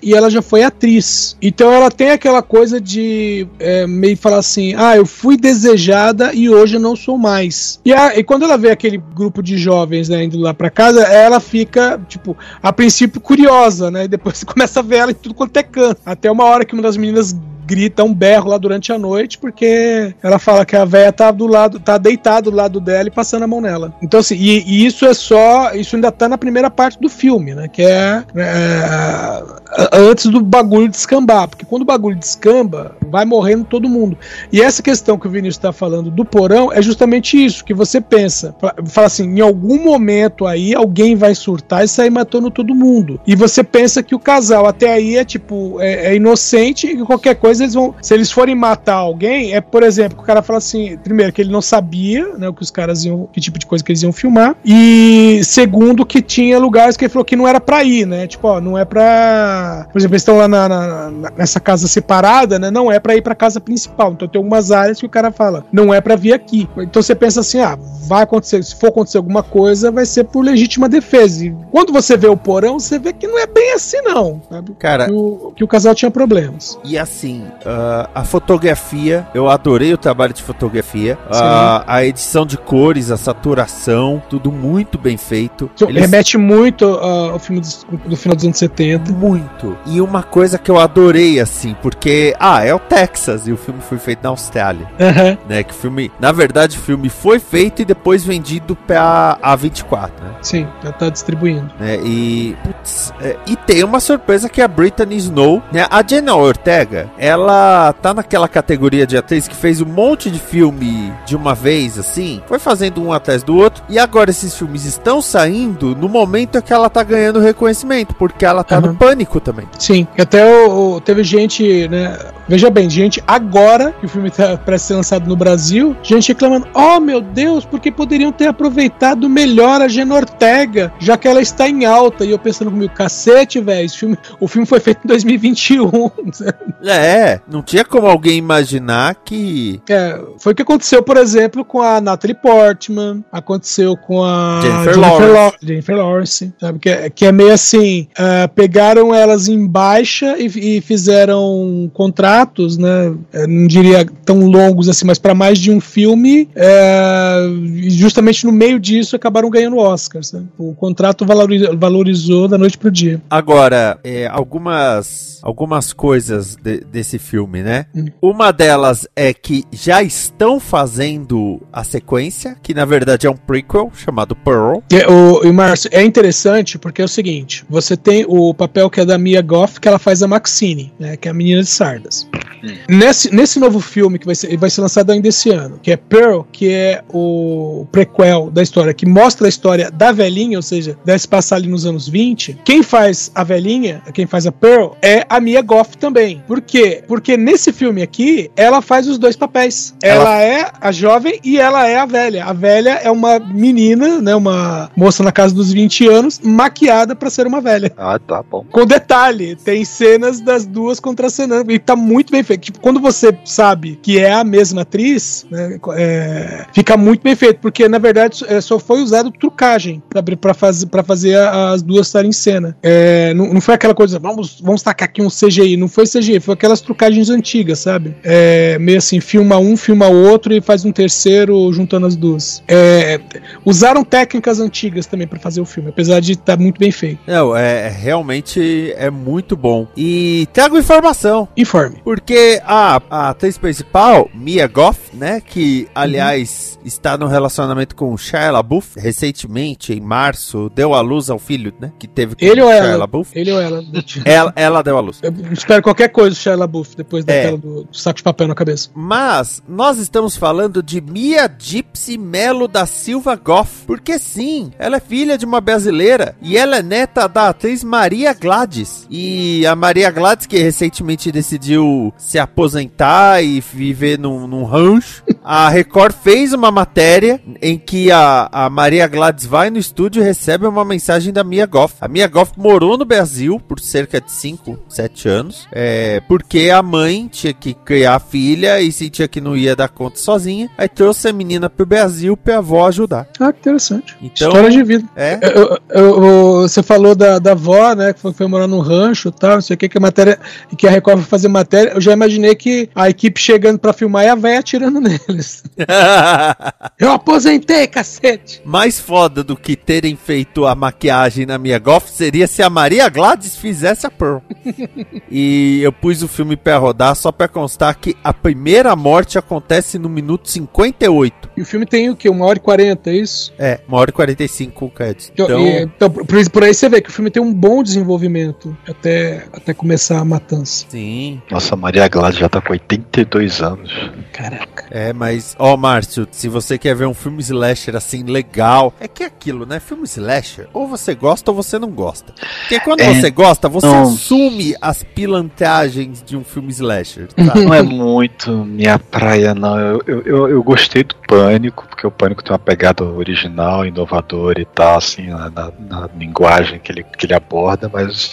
e ela já foi atriz. Então ela tem aquela coisa de é, meio falar assim: ah, eu fui desejada e hoje eu não sou mais. E, a- e quando ela vê aquele grupo de jovens né, indo lá pra casa, ela fica, tipo, a princípio curiosa, né? E depois você começa a ver ela em tudo quanto é canto. Até uma hora que uma das meninas grita um berro lá durante a noite, porque ela fala que a véia tá do lado, tá deitada do lado dela e passando a mão nela. Então, assim, e, e isso é só. Isso ainda tá na primeira parte do filme, né? Que é, é, antes do bagulho descambar. Porque quando o bagulho descamba, vai morrendo todo mundo. E essa questão que o Vinícius está falando do porão é justamente isso, que você pensa. Fa- Fala assim, em algum momento aí alguém vai surtar e sair matando todo mundo. E você pensa que o casal até aí é tipo, é, é inocente e que qualquer coisa eles vão. Se eles forem matar alguém, é, por exemplo, o cara fala assim, primeiro, que ele não sabia, né, o que os caras iam, que tipo de coisa que eles iam filmar. E segundo, que tinha lugares que ele falou que não era pra ir, né? Tipo, ó, não é pra. Por exemplo, eles estão lá na- na- nessa casa separada, né? Não é pra ir pra casa principal. Então tem algumas áreas que o cara fala, não é pra vir aqui. Então você pensa assim, ah, vai acontecer, se for acontecer alguma coisa, vai ser por legítima defesa. E quando você vê o porão, você vê que não é bem assim, não. Sabe? Cara, Que o, que o casal tinha problemas. E assim, ah, a fotografia, eu adorei o trabalho de fotografia. Ah, a edição de cores, a saturação, tudo muito bem feito. Então, Eles- Remete muito ah, ao filme dos- do, final dos anos 70. Muito. E uma coisa que eu adorei, assim, porque, ah, é o Texas e o filme foi feito na Austrália, Aham. né? Que o filme, na verdade, o filme foi feito e depois vendido pra A24, né? Sim, já tá distribuindo. né? E, putz, é, e tem uma surpresa que é a Brittany Snow, né? A Jenna Ortega, ela tá naquela categoria de atriz que fez um monte de filme de uma vez, assim, foi fazendo um atrás do outro, e agora esses filmes estão saindo no momento que ela tá ganhando reconhecimento, porque ela tá Aham. no pânico também. Sim, até o, o- teve gente, né? Veja bem, gente, agora que o filme tá para ser lançado no Brasil, gente reclamando: oh meu Deus, porque poderiam ter aproveitado melhor a Jenna Ortega, já que ela está em alta. E eu pensando comigo, cacete, velho, filme- o filme foi feito em 2021. É, não tinha como alguém imaginar que É, foi o que aconteceu, por exemplo, com a Natalie Portman, aconteceu com a Jennifer Lau- Lawrence. Jennifer Lawrence, sabe? Que é, que é meio assim: ah, pegaram elas em baixa e, e fizeram contratos, né? eh, Não diria tão longos assim, mas para mais de um filme, e justamente no meio disso acabaram ganhando Oscars. né? O contrato valori- valorizou da noite pro dia. Agora, é, algumas, algumas coisas de- desse filme, né? Hum. Uma delas é que já estão fazendo a sequência, que na verdade é um prequel chamado Pearl. E, o, e Márcio, é interessante porque é o seguinte: você tem o papel que é da Mia Goff, que ela faz a Maxine, né, que é a menina de Sardas. Nesse, nesse novo filme que vai ser, vai ser lançado ainda esse ano, que é Pearl, que é o prequel da história, que mostra a história da velhinha, ou seja, deve se passar ali nos anos 20. Quem faz a velhinha, quem faz a Pearl, é a Mia Goff também. Por quê? Porque nesse filme aqui, ela faz os dois papéis. Ela, é a jovem e ela é a velha. A velha é uma menina, né, uma moça na casa dos 20 anos, maquiada pra ser uma velha. Ah, tá bom. Com detalhe, tem cenas das duas contracenando e tá muito bem feito. Tipo, quando você sabe que é a mesma atriz, né, é, fica muito bem feito, porque na verdade é, só foi usado trucagem pra fazer, pra fazer as duas estarem em cena. É, não, não foi aquela coisa, vamos, vamos tacar aqui um CGI, não foi CGI, foi aquelas trucagens antigas, sabe? É, meio assim, filma um, filma outro e faz um terceiro juntando as duas. É, usaram técnicas antigas também pra fazer o filme, apesar de estar muito bem feito. Não, é realmente é muito bom. E trago informação. Informe. Porque Porque a, a atriz principal, Mia Goff, né? Que, aliás, está no relacionamento com Shia LaBeouf. Recentemente, em março, deu à luz ao filho, né? Que teve com Ele ou Shia ela? LaBeouf. Ele ou ela? Ela, ela deu à luz. Eu espero qualquer coisa do Shia LaBeouf depois É. daquela do, do saco de papel na cabeça. Mas nós estamos falando de Mia Gypsy Melo da Silva Goff. Porque sim, ela é filha de uma brasileira e ela é neta da atriz Maria Gladys. E a Maria Gladys, que recentemente decidiu se aposentar e viver num, num rancho, a Record fez uma matéria em que a, a Maria Gladys vai no estúdio e recebe uma mensagem da Mia Goff. A Mia Goff morou no Brasil por cerca de 5, 7 anos, é, porque a mãe tinha que criar a filha e sentia que não ia dar conta sozinha. Aí trouxe a menina pro Brasil pra avó ajudar. Ah, que interessante. Então, História de vida. é. Eu- eu- eu- você falou da, da avó, né? Que foi, foi morar num rancho e tal, não sei o que, que a matéria. Que a Record foi fazer matéria. Já imaginei que a equipe chegando pra filmar e a véia atirando neles. Eu aposentei, cacete! Mais foda do que terem feito a maquiagem na Mia Goff seria se a Maria Gladys fizesse a Pearl. e eu pus o filme pra rodar só pra constar que a primeira morte acontece no minuto 58. E o filme tem o quê? Uma hora e quarenta, é isso? É, uma hora e 45 com créditos. Então, Então, e- então, por, por aí você vê que o filme tem um bom desenvolvimento até, até começar a matança. sim. Nossa, Maria Gladys já tá com 82 anos. Caraca. É, mas, ó, Márcio, se você quer ver um filme slasher assim legal, é que é aquilo, né? Filme slasher, ou você gosta ou você não gosta. Porque quando É, você gosta, você não. assume as pilantragens de um filme slasher, tá? Não é muito minha praia, não. Eu, eu, eu, eu gostei do Pânico, porque o Pânico tem uma pegada original, inovadora e tal, assim, na, na- na linguagem que ele, que ele aborda, mas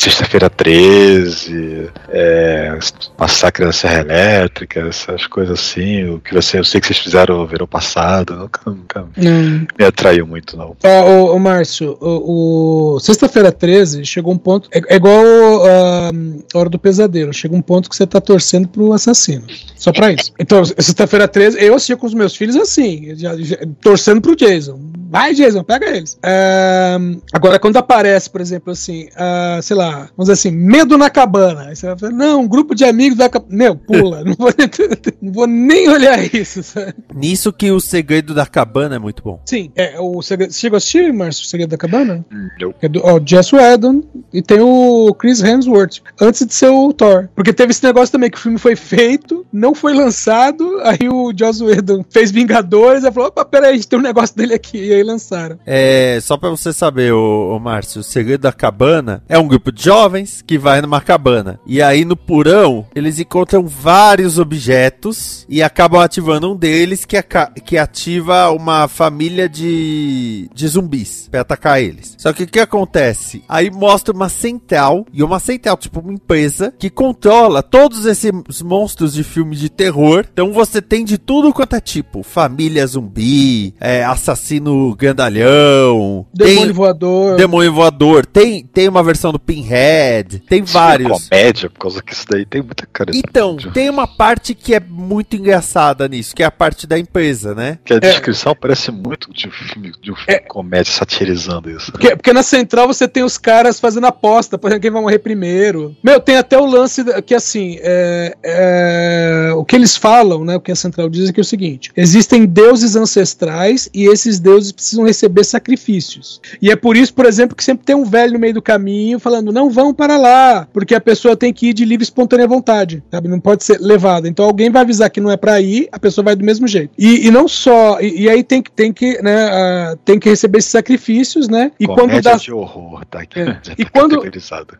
Sexta-feira 13, é, Massacre da Serra Elétrica, essas coisas assim, o que você, eu sei que vocês fizeram o verão passado, nunca, nunca Não. me atraiu muito, não. Ó, ô, ô, Márcio, o, o- sexta-feira 13 chegou um ponto. É, é igual a Hora do Pesadelo. Chega um ponto que você tá torcendo pro assassino. Só pra isso. Então, sexta-feira 13, eu assistia com os meus filhos assim, já- já- torcendo pro Jason. Vai, Jason, pega eles. Agora, quando aparece, por exemplo, assim, ah, sei lá, vamos dizer assim, medo na cabana. Aí você vai falar, não, um grupo de amigos da cabana. Meu, pula. não, vou, não vou nem olhar isso. sabe? Nisso que o segredo da cabana é muito bom. Sim, é o segredo. Você chegou a assistir, Márcio, o Segredo da Cabana? Eu, É do ó, Jess Whedon e tem o Chris Hemsworth, antes de ser o Thor. Porque teve esse negócio também que o filme foi feito, não foi lançado, aí o Joss Whedon fez Vingadores, aí falou, opa, peraí, a gente tem um negócio dele aqui, e aí lançaram. É, só pra você saber, ô Márcio, o segredo da cabana é um grupo de jovens que vai numa cabana. E aí no porão, eles encontram vários objetos e acabam ativando um deles que, que ativa uma família de, de zumbis pra atacar eles. Só que o que acontece? Aí mostra uma central, e uma central, tipo uma empresa, que controla todos esses monstros de filme de terror. Então você tem de tudo quanto é tipo: família zumbi, é, assassino grandalhão, Demônio tem voador. demônio voador, tem, tem uma versão do Pinhead, tem vários. comédia, por causa que isso daí tem muita cara de Então, tem uma parte que é muito engraçada nisso, que é a parte da empresa, né? Que a descrição parece muito de um filme de um filme de comédia satirizando isso. né? Porque, porque na central você tem os caras fazendo aposta, por exemplo, quem vai morrer primeiro. Meu, tem até o lance que, assim, é, é, o que eles falam, né, o que a central diz é que é o seguinte: existem deuses ancestrais e esses deuses precisam receber sacrifícios. E é por isso, por exemplo, que sempre tem um velho no meio do caminho falando: não vão para lá, porque a pessoa tem que ir de livre e espontânea vontade, sabe? Não pode ser levada. Então alguém vai avisar que não é para ir, a pessoa vai do mesmo jeito. E, e não só, e, e aí tem que, tem que, né, ah, tem que receber esses sacrifícios, né? E quando comédia dá de horror, tá aqui. É. E tá quando-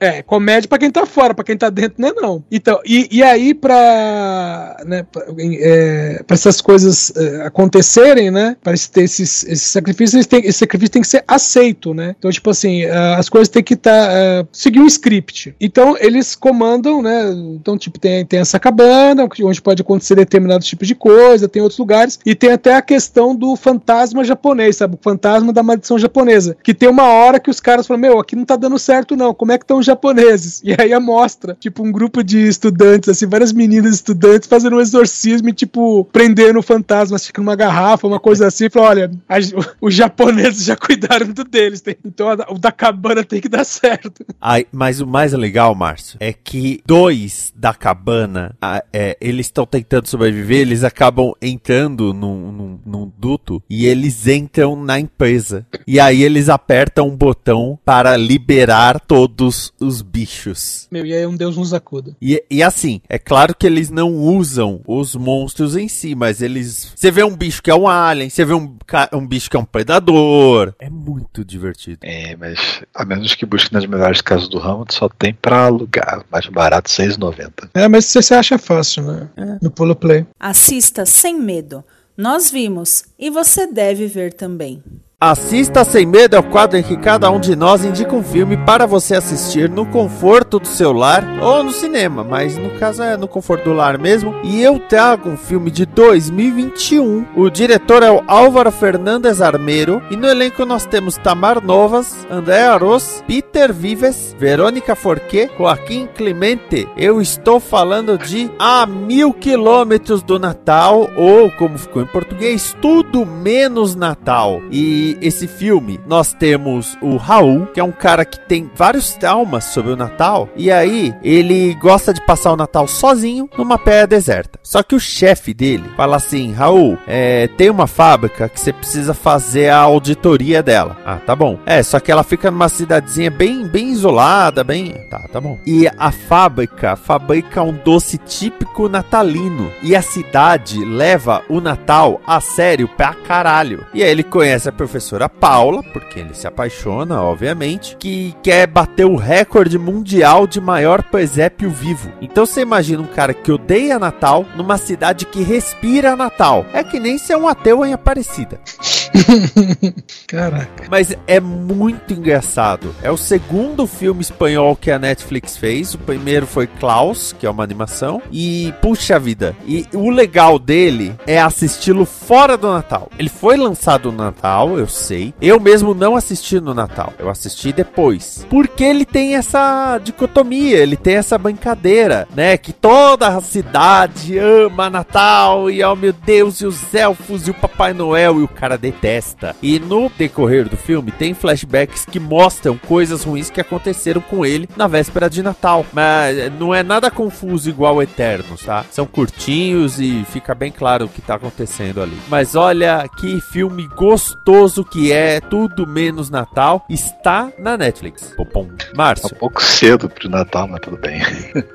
é, comédia pra quem tá fora, pra quem tá dentro, né, não. Então, e, e aí pra, né, pra, é, pra essas coisas é, acontecerem, né, para ter esses, esses sacrifícios, eles têm- esse sacrifício tem que ser aceito, né. Então, tipo assim, ah, as coisas têm que estar, seguir um script. Então, eles comandam, né, então, tipo, tem, tem essa cabana, onde pode acontecer determinado tipo de coisa, tem outros lugares, e tem até a questão do fantasma japonês, sabe, o fantasma da maldição japonesa, que tem uma hora que os caras falam, meu, aqui não tá dando certo não, como é que estão os japoneses? E aí mostra, tipo, um grupo de estudantes, assim, várias meninas estudantes fazendo um exorcismo e, tipo, prendendo o fantasma, fica numa garrafa, uma coisa assim, e fala, olha, a, os japoneses já cuidaram do deles. tem- Então a- o da cabana tem que dar certo. Ai, mas o mais legal, Márcio, é que dois da cabana, ah, é, eles estão tentando sobreviver, eles acabam entrando num, num- num duto e eles entram na empresa. E aí eles apertam um botão para liberar todos os bichos. Meu, e aí um Deus nos acuda. E, e assim, é claro que eles não usam os monstros em si, mas eles. Você vê um bicho que é um alien, você vê um, um bicho que é um predador. É muito divertido. É, mas a menos que busque nas melhores casas do ramo, só tem pra alugar. Mais barato, R$ 6,90. É, mas você, você acha fácil, né? No Pulo Play. Assista sem medo. Nós vimos e você deve ver também. Assista Sem Medo é o quadro em que cada um de nós indica um filme para você assistir no conforto do seu lar ou no cinema, mas no caso é no conforto do lar mesmo. E eu trago um filme de 2021. O diretor é o Álvaro Fernandes Armeiro e no elenco nós temos Tamar Novas, André Aros, Peter Vives, Verônica Forquet, Joaquim Clemente. Eu estou falando de A Mil Quilômetros do Natal, ou como ficou em português, Tudo Menos Natal. E esse filme, nós temos o Raul, que é um cara que tem vários traumas sobre o Natal, e aí ele gosta de passar o Natal sozinho numa praia deserta. Só que o chefe dele fala assim: Raul, é, tem uma fábrica que você precisa fazer a auditoria dela. Ah, tá bom. É, só que ela fica numa cidadezinha bem, bem isolada, bem. Tá, tá bom. E a fábrica fabrica um doce típico natalino. E a cidade leva o Natal a sério pra caralho. E aí ele conhece a professora Paula, porque ele se apaixona, obviamente, que quer bater o recorde mundial de maior presépio vivo. Então você imagina um cara que odeia Natal numa cidade que respira Natal. É que nem ser um ateu em Aparecida. Caraca. Mas é muito engraçado. É o segundo filme espanhol que a Netflix fez. O primeiro foi Klaus, que é uma animação. E, puxa vida. E o legal dele é assisti-lo fora do Natal. Ele foi lançado no Natal, eu sei. Eu mesmo não assisti no Natal. Eu assisti depois. Porque ele tem essa dicotomia, ele tem essa brincadeira, né? Que toda a cidade ama Natal e, oh meu Deus, e os elfos e o Papai Noel e o cara detesta. E no decorrer do filme tem flashbacks que mostram coisas ruins que aconteceram com ele na véspera de Natal. Mas não é nada confuso igual Eternos, tá? São curtinhos e fica bem claro o que tá acontecendo ali. Mas olha que filme gostoso que é, tudo menos Natal, está na Netflix. Popom. Tá Márcio. um pouco cedo pro Natal, mas tudo bem.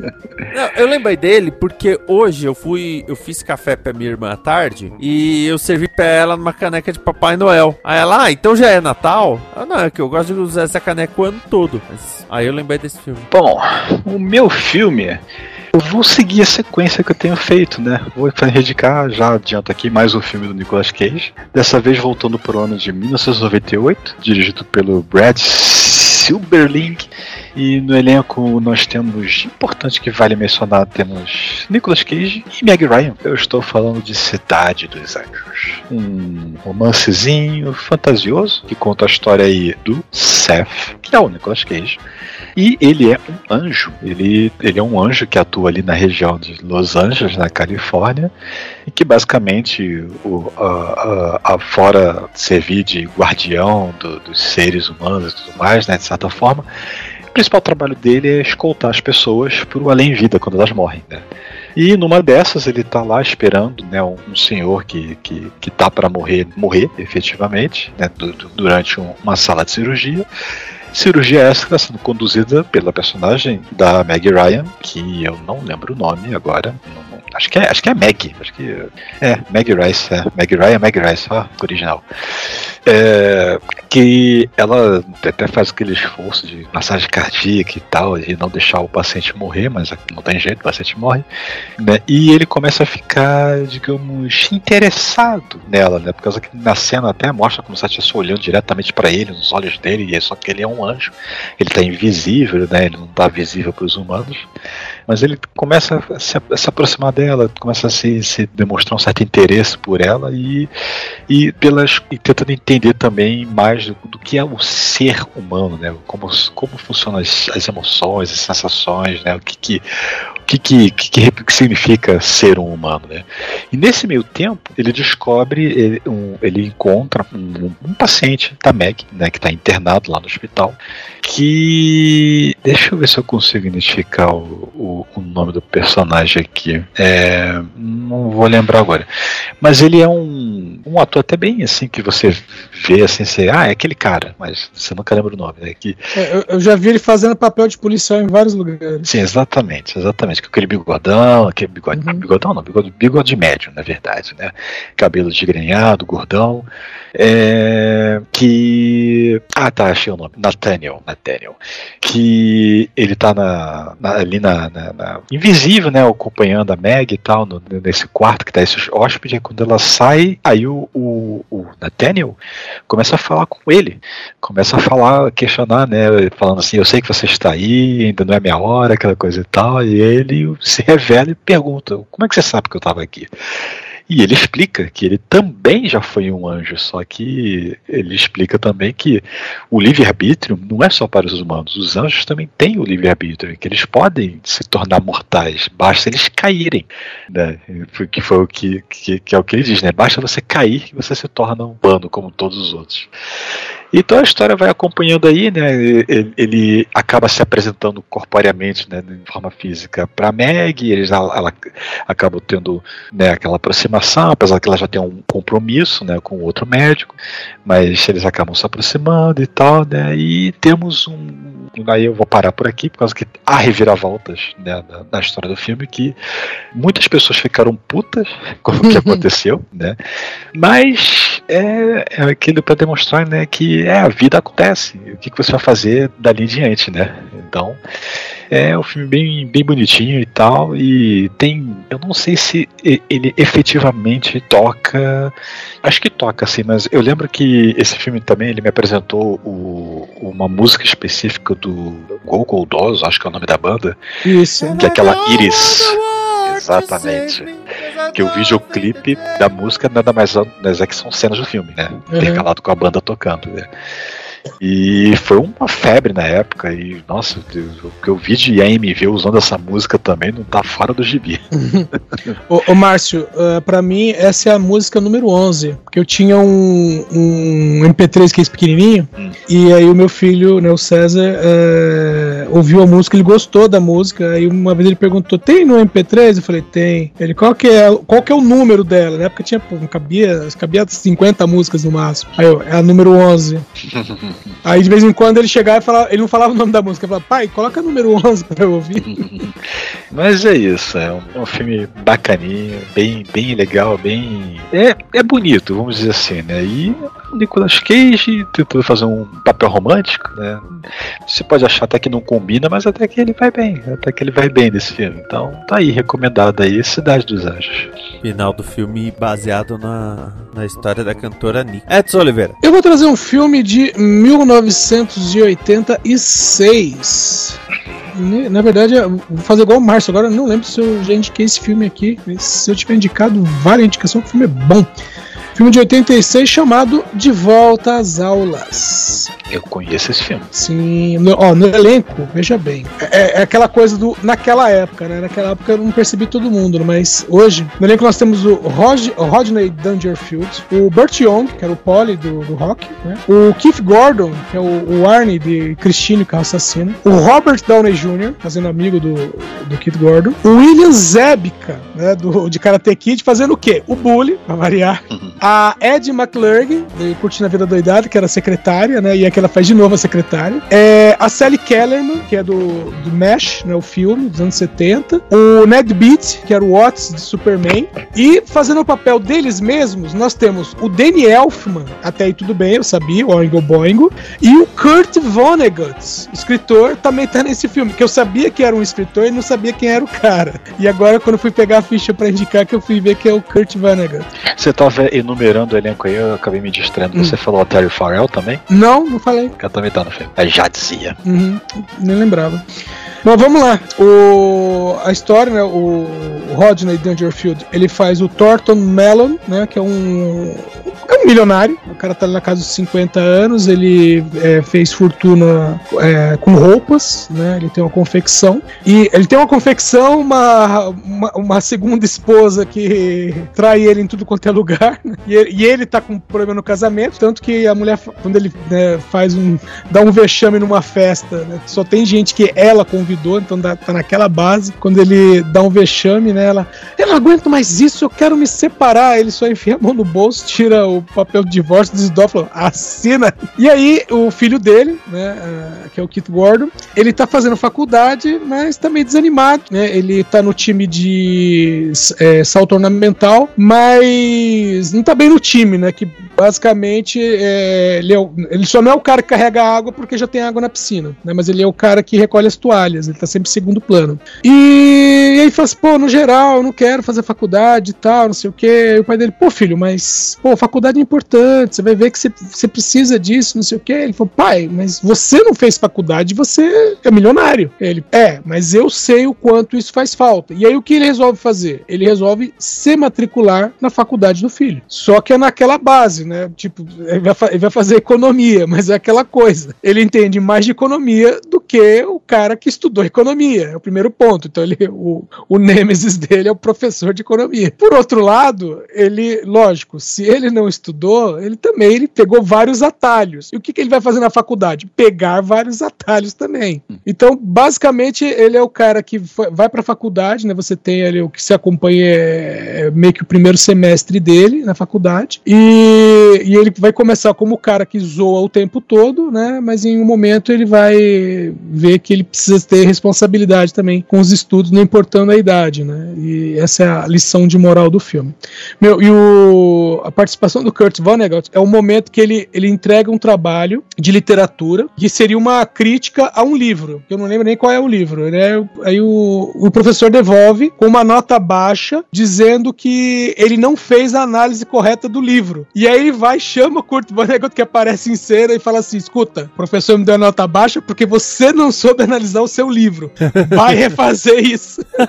Não, eu lembrei dele porque hoje eu fui, eu fiz café pra minha irmã à tarde e eu servi pra ela numa caneca de Papai Noel. Aí ela, ah, então já é Natal? Ah, não, é que eu gosto de usar essa caneca o ano todo. Mas, aí eu lembrei desse filme. Bom, o meu filme. Eu vou seguir a sequência que eu tenho feito, né? Vou indicar, já adianto aqui, mais um filme do Nicolas Cage. Dessa vez voltando para o ano de 1998, dirigido pelo Brad Silberling. E no elenco nós temos, importante que vale mencionar, temos Nicolas Cage e Meg Ryan. Eu estou falando de Cidade dos Anjos. Um romancezinho fantasioso que conta a história aí do Seth, que é o Nicolas Cage. E ele é um anjo. Ele, ele é um anjo que atua ali na região de Los Angeles, na Califórnia, e que basicamente, o, a, a, a fora servir de guardião do- dos seres humanos e tudo mais, né, de certa forma, o principal trabalho dele é escoltar as pessoas para o além-vida quando elas morrem. Né? E numa dessas ele tá lá esperando né, um, senhor que, que, que tá para morrer, morrer efetivamente, né, du- du- durante um- uma sala de cirurgia. Cirurgia essa está sendo conduzida pela personagem da Meg Ryan, que eu não lembro o nome agora. Acho, que é, acho que é Meg. Acho que é Meg Rice, é. Meg Ryan, Meg Rice, ó, original. É, que ela até faz aquele esforço de massagem cardíaca e tal, de não deixar o paciente morrer, mas não tem jeito, o paciente morre. Né? E ele começa a ficar, digamos, interessado nela, né? Por causa que na cena até mostra como se ela estivesse olhando diretamente para ele, nos olhos dele, e é só que ele é um anjo. Ele tá invisível, né? Ele não tá visível para os humanos. Mas ele começa a se, a se aproximar dela, começa a se, se, demonstrar um certo interesse por ela e, e, pelas, e tentando entender também mais do, do, que é o ser humano, né? Como, como funcionam as, as emoções, as sensações, né? O que, que, o que, que, que, significa ser um humano, né? E nesse meio tempo, ele descobre, ele, um, ele encontra um, um paciente da Meg, né? Que está internado lá no hospital, que. Deixa eu ver se eu consigo identificar o, o, o nome do personagem aqui. É, não vou lembrar agora. Mas ele é um, um ator até bem assim que você vê assim, você, ah, é aquele cara, mas você nunca lembra o nome, né? Que... É, eu, eu, já vi ele fazendo papel de policial em vários lugares. Sim, exatamente, exatamente. Com aquele bigodão, aquele bigode. Uhum. Bigodão não, bigode, bigode médio, na verdade, né? Cabelo desgrenhado, gordão. É, que. Ah, tá, achei o nome. Nathaniel. Nathaniel. Que ele tá na, na ali na, na, na, Invisível, né? Acompanhando a Meg e tal, no, nesse quarto que tá esse hóspede. Quando ela sai, aí o, o, o Nathaniel começa a falar com ele. Começa a falar, questionar, né? Falando assim: Eu sei que você está aí, ainda não é minha hora, aquela coisa e tal. E ele se revela e pergunta: Como é que você sabe que eu estava aqui? E ele explica que ele também já foi um anjo, só que ele explica também que o livre-arbítrio não é só para os humanos, os anjos também têm o livre-arbítrio, que eles podem se tornar mortais, basta eles caírem. Né? Que foi o que, que, que é o que ele diz, né? Basta você cair que você se torna um humano como todos os outros. Então a história vai acompanhando aí, né? Ele, ele acaba se apresentando corporeamente, né, de forma física, para Meg, eles ela, ela acabam tendo né, aquela aproximação, apesar que ela já tem um compromisso, né, com outro médico, mas eles acabam se aproximando e tal, né? E temos um aí eu vou parar por aqui, por causa que há reviravoltas né, na, na, história do filme que muitas pessoas ficaram putas com o que aconteceu, né? Mas é, é aquilo para demonstrar, né, que é, a vida acontece. O que, que você vai fazer dali em diante, né? Então, é um filme bem, bem bonitinho e tal. E tem. Eu não sei se ele efetivamente toca. Acho que toca, sim, mas eu lembro que esse filme também ele me apresentou o, uma música específica do Google Dolls, acho que é o nome da banda. Isso. Que é aquela Iris. Exatamente. Que o videoclipe da música nada mais é que são cenas do filme, né? Uhum. Intercalado com a banda tocando. Né? E foi uma febre na época. E, nossa, o que eu vi de AMV usando essa música também não tá fora do gibi. ô, ô, Márcio, uh, pra mim essa é a música número 11. Porque eu tinha um, um MP3 que é esse pequenininho. Hum. E aí o meu filho, né, o César, uh, ouviu a música, ele gostou da música. Aí uma vez ele perguntou: tem no MP3? Eu falei: tem. Ele, qual que é, qual que é o número dela? Na época tinha, pô, cabia, cabia 50 músicas no máximo. Aí eu, é a número 11. Aí de vez em quando ele chegava e falava, ele não falava o nome da música, ele falava, pai, coloca número 11 pra eu ouvir. Mas é isso, é um, é um, filme bacaninho, bem, bem legal, bem. É, é bonito, vamos dizer assim, né? E o Nicolas Cage tentou fazer um papel romântico, né? Você pode achar até que não combina, mas até que ele vai bem, até que ele vai bem nesse filme. Então tá aí, recomendado aí, Cidade dos Anjos. Final do filme baseado na, na história da cantora Nick. Edson Oliveira. Eu vou trazer um filme de 1986. Na verdade, vou fazer igual o Márcio. Agora eu não lembro se eu já indiquei esse filme aqui. se eu tiver indicado várias indicações, o filme é bom. Filme de 86 chamado De Volta às Aulas. Eu conheço esse filme. Sim, no, ó, no elenco, veja bem. É, é, aquela coisa do. Naquela época, né? Naquela época eu não percebi todo mundo, mas hoje, no elenco nós temos o, Rod, Rodney Dangerfield, o Burt Young, que era o Polly do, do rock, né? O Keith Gordon, que é o, o Arnie de Christine, que é o assassino. O Robert Downey Jr., fazendo amigo do, do Keith Gordon. O William Zebica, né? Do, de Karate Kid, fazendo o quê? O bully, pra variar. Uhum. A Ed McClurg, de Curtindo a Vida Doidada, que era secretária, né? E aqui ela faz de novo a secretária. É, a Sally Kellerman, que é do, do MASH, né? O filme dos anos 70. O Ned Beat, que era o Watts de Superman. E fazendo o papel deles mesmos, nós temos o Danny Elfman, até aí tudo bem, eu sabia, o Oingo Boingo. E o Kurt Vonnegut, escritor, também tá nesse filme, que eu sabia que era um escritor e não sabia quem era o cara. E agora, quando fui pegar a ficha para indicar, que eu fui ver que é o Kurt Vonnegut. Você tava enumerando o elenco aí, eu acabei me distraindo. Hum. Você falou a Terry Farrell também? Não, não falei. Ela também tá no filme. Já dizia. Uhum, nem lembrava. Bom, vamos lá. O, a história, né? O, o Rodney Dangerfield, ele faz o Thornton Mellon, né? Que é um, é um milionário. O cara tá ali na casa dos 50 anos. Ele é, fez fortuna é, com roupas, né? Ele tem uma confecção. E ele tem uma confecção, uma, uma, uma segunda esposa que trai ele em tudo quanto é lugar. né? E, ele- tá com problema no casamento. Tanto que a mulher, quando ele né, faz um. dá um vexame numa festa, né? Só tem gente que ela convidou, então dá- tá naquela base. Quando ele dá um vexame, né? Ela. Eu não aguento mais isso, eu quero me separar. Ele só enfia a mão no bolso, tira o papel de divórcio, desdobra, assina. E aí, o filho dele, né, ah, que é o Kit Gordon, ele tá fazendo faculdade, mas tá meio desanimado, né? Ele tá no time de é, salto ornamental, mas não tá bem no time, né? Que basicamente é, ele, é o- ele só não é o cara que carrega água porque já tem água na piscina, né? Mas ele é o cara que recolhe as toalhas, ele tá sempre em segundo plano. E, aí fala assim, pô, no geral, eu não quero fazer faculdade e tal, não sei o quê. E o pai dele, pô, filho, mas, pô, faculdade é importante, você vai ver que você, você precisa disso, não sei o quê. Ele falou, pai, mas você não fez faculdade, você é milionário. Ele, é, mas eu sei o quanto isso faz falta. E aí o que ele resolve fazer? Ele resolve se matricular na faculdade do filho. Só que é naquela base, né? Tipo, ele vai, ele vai fazer economia, mas é aquela coisa. Ele entende mais de economia do que o cara que estudou economia. É o primeiro ponto. Então, ele, o, o nêmesis dele é o professor de economia. Por outro lado, ele, lógico, se ele não estudou, ele também ele pegou vários atalhos. E o que, que ele vai fazer na faculdade? Pegar vários atalhos também. Então, basicamente, ele é o cara que vai para a faculdade, né? Você tem ali o que se acompanha é, é meio que o primeiro semestre dele na faculdade. E, e ele vai começar como o cara que zoa o tempo todo, né? Mas em um momento ele vai ver que ele precisa ter responsabilidade também com os estudos, não importando a idade, né? E essa é a lição de moral do filme. Meu, e o, a participação do Kurt Vonnegut é o momento que ele, ele entrega um trabalho de literatura que seria uma crítica a um livro. Eu não lembro nem qual é o livro, né? Aí o, o professor devolve com uma nota baixa, dizendo que ele não fez a análise correta do livro. E aí ele vai, chama o Kurt Vonnegut que aparece em cena e fala assim: escuta, o professor me deu a nota baixa porque você não soube analisar o seu livro. Vai refazer isso.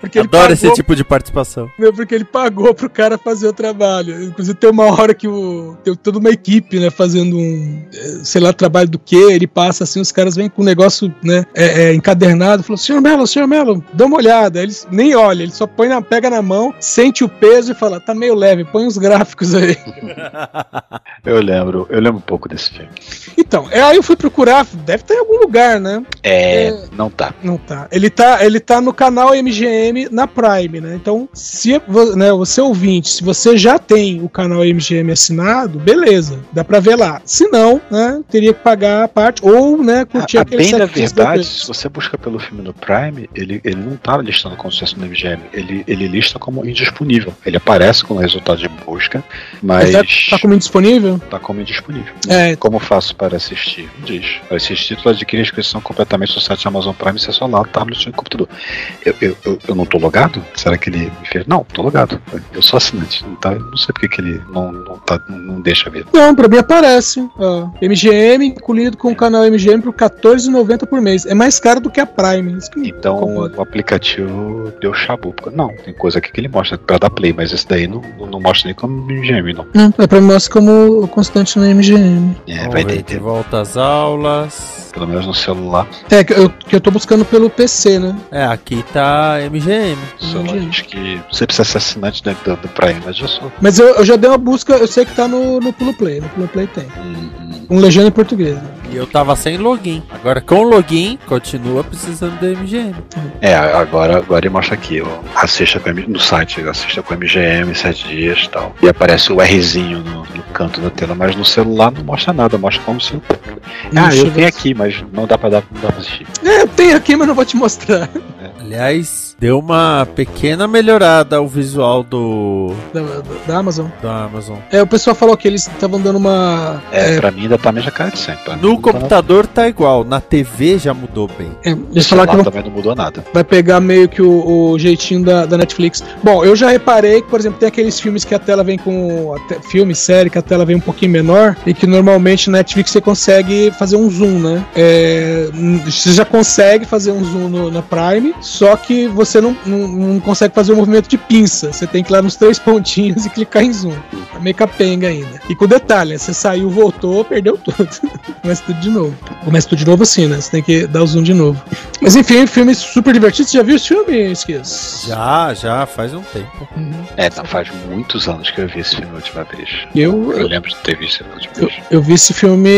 Porque Adoro esse pagou tipo de participação. né, porque ele pagou pro cara fazer o trabalho. Inclusive tem uma hora que o, tem toda uma equipe, né, fazendo um, eh, sei lá, trabalho do que, ele passa assim, os caras vêm com um negócio, né, é, é, encadernado, falou, senhor Melo, senhor Melo, dá uma olhada. Aí Eles nem olha, ele só põe na, pega na mão, sente o peso e fala, tá meio leve, põe os gráficos aí. Eu lembro, eu lembro um pouco desse filme. Então, é, aí eu fui procurar, deve estar em algum lugar, né? É, não tá. Não tá. Ele tá, ele tá no canal MGM na Prime, né? Então, se né, você ouvinte, se você já tem o canal MGM assinado, beleza, dá pra ver lá. Se não, né, teria que pagar a parte ou, né, curtir A, a aquele bem da dias verdade, se você busca pelo filme no Prime, ele, ele não tá listando como sucesso no MGM. Ele, ele lista como indisponível. Ele aparece com o resultado de busca, mas tá, tá como indisponível? tá como indisponível. É. Como faço para assistir? Não Diz. Para assistir, tu adquire a inscrição completamente no site Amazon Prime, você é só lá, no tablet e computador. Eu, eu, eu, eu não tô logado? Será que ele me fez? Não, tô logado. Eu sou assinante. Não, tá, não sei porque que ele não, não, tá, não deixa ver. Não, pra mim aparece. MGM incluído com o canal MGM por R$14,90 por mês. É mais caro do que a Prime. Que Então incomoda. o aplicativo deu chabu. Não, tem coisa aqui que ele mostra pra dar play, mas esse daí não, não, não mostra nem como MGM, não. Não, é pra mim mostra como constante no MGM. É, Vamos vai ter, de volta às aulas. pelo menos no celular. É, que eu, que eu tô buscando pelo PC, né? É, aqui tá MGM. Celular MGM. que você precisa ser assinante dentro do, do Prime, mas eu sou. Mas eu, eu já dei uma busca, eu sei que tá no, no Pulo Play. No Pulo Play tem. Hum, hum. Um legenda em português. né? E eu tava sem login. Agora com login, continua precisando do MGM. É, agora, agora ele mostra aqui, ó, assista com, no site, assista com MGM, 7 dias e tal. E aparece o Rzinho no, no canto da tela, mas no celular não mostra nada, mostra como se. Ah, eu tenho aqui, mas não dá pra dar, não dá pra assistir. É, eu tenho aqui, mas não vou te mostrar. Aliás, Deu uma pequena melhorada o visual do Da, da- da Amazon. da Amazon. É, o pessoal falou que eles estavam dando uma. É, É, pra mim ainda tá a mesma cara de sempre. No não tá- computador tá igual, na TV já mudou bem. é, eles falaram que vão- também não mudou nada. vai pegar meio que o, o jeitinho da, da Netflix. Bom, eu já reparei que, por exemplo, tem aqueles filmes que a tela vem com. te- filme, série, que a tela vem um pouquinho menor e que normalmente na Netflix você consegue fazer um zoom, né? É, você já consegue fazer um zoom no- na Prime, só que você não, não, não consegue fazer o movimento de pinça. Você tem que ir lá nos três pontinhos e clicar em zoom. Tá meio capenga ainda. E com detalhe, você saiu, voltou, perdeu tudo. Começa tudo de novo. Começa tudo de novo assim, né? Você tem que dar o zoom de novo. Mas enfim, filme super divertido. Você já viu esse filme, Esquias? Já, já, faz um tempo. Uhum. É, não faz muitos anos que eu vi esse filme a última vez. Eu, Eu eu, lembro de ter visto a última eu, vez. eu vi esse filme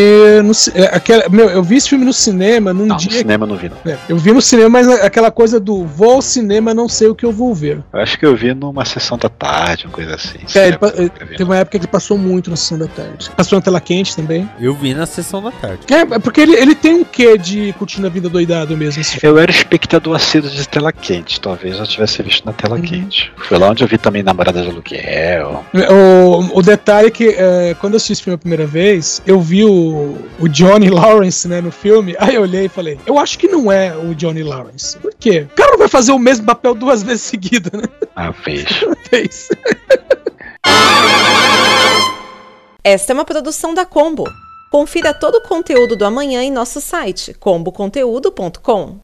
no é, aquela, meu, eu vi esse filme no cinema num Não, no dia. cinema eu não vi, não. É, eu vi no cinema, mas aquela coisa do vou ao cinema, não sei o que eu vou ver. Eu acho que eu vi numa sessão da tarde, uma coisa assim. É, ele, pa- Cinema, eh, teve uma época que ele passou muito na sessão da tarde. Passou na tela quente também. Eu vi na sessão da tarde. É, é porque ele, ele tem um quê de curtindo a vida doidado mesmo. Filme. Eu era espectador assíduo de tela quente, talvez eu tivesse visto na tela Uhum. quente. Foi lá onde eu vi também Namorada de Aluguel. O, o detalhe é que é, quando eu assisti esse filme a primeira vez, eu vi o, o Johnny Lawrence né, no filme. Aí eu olhei e falei: Eu acho que não é o Johnny Lawrence. Por quê? O cara não vai fazer o mesmo papel duas vezes seguidas, né? Uma vez. Fez. Esta é uma produção da Combo. Confira todo o conteúdo do amanhã em nosso site comboconteúdo.com.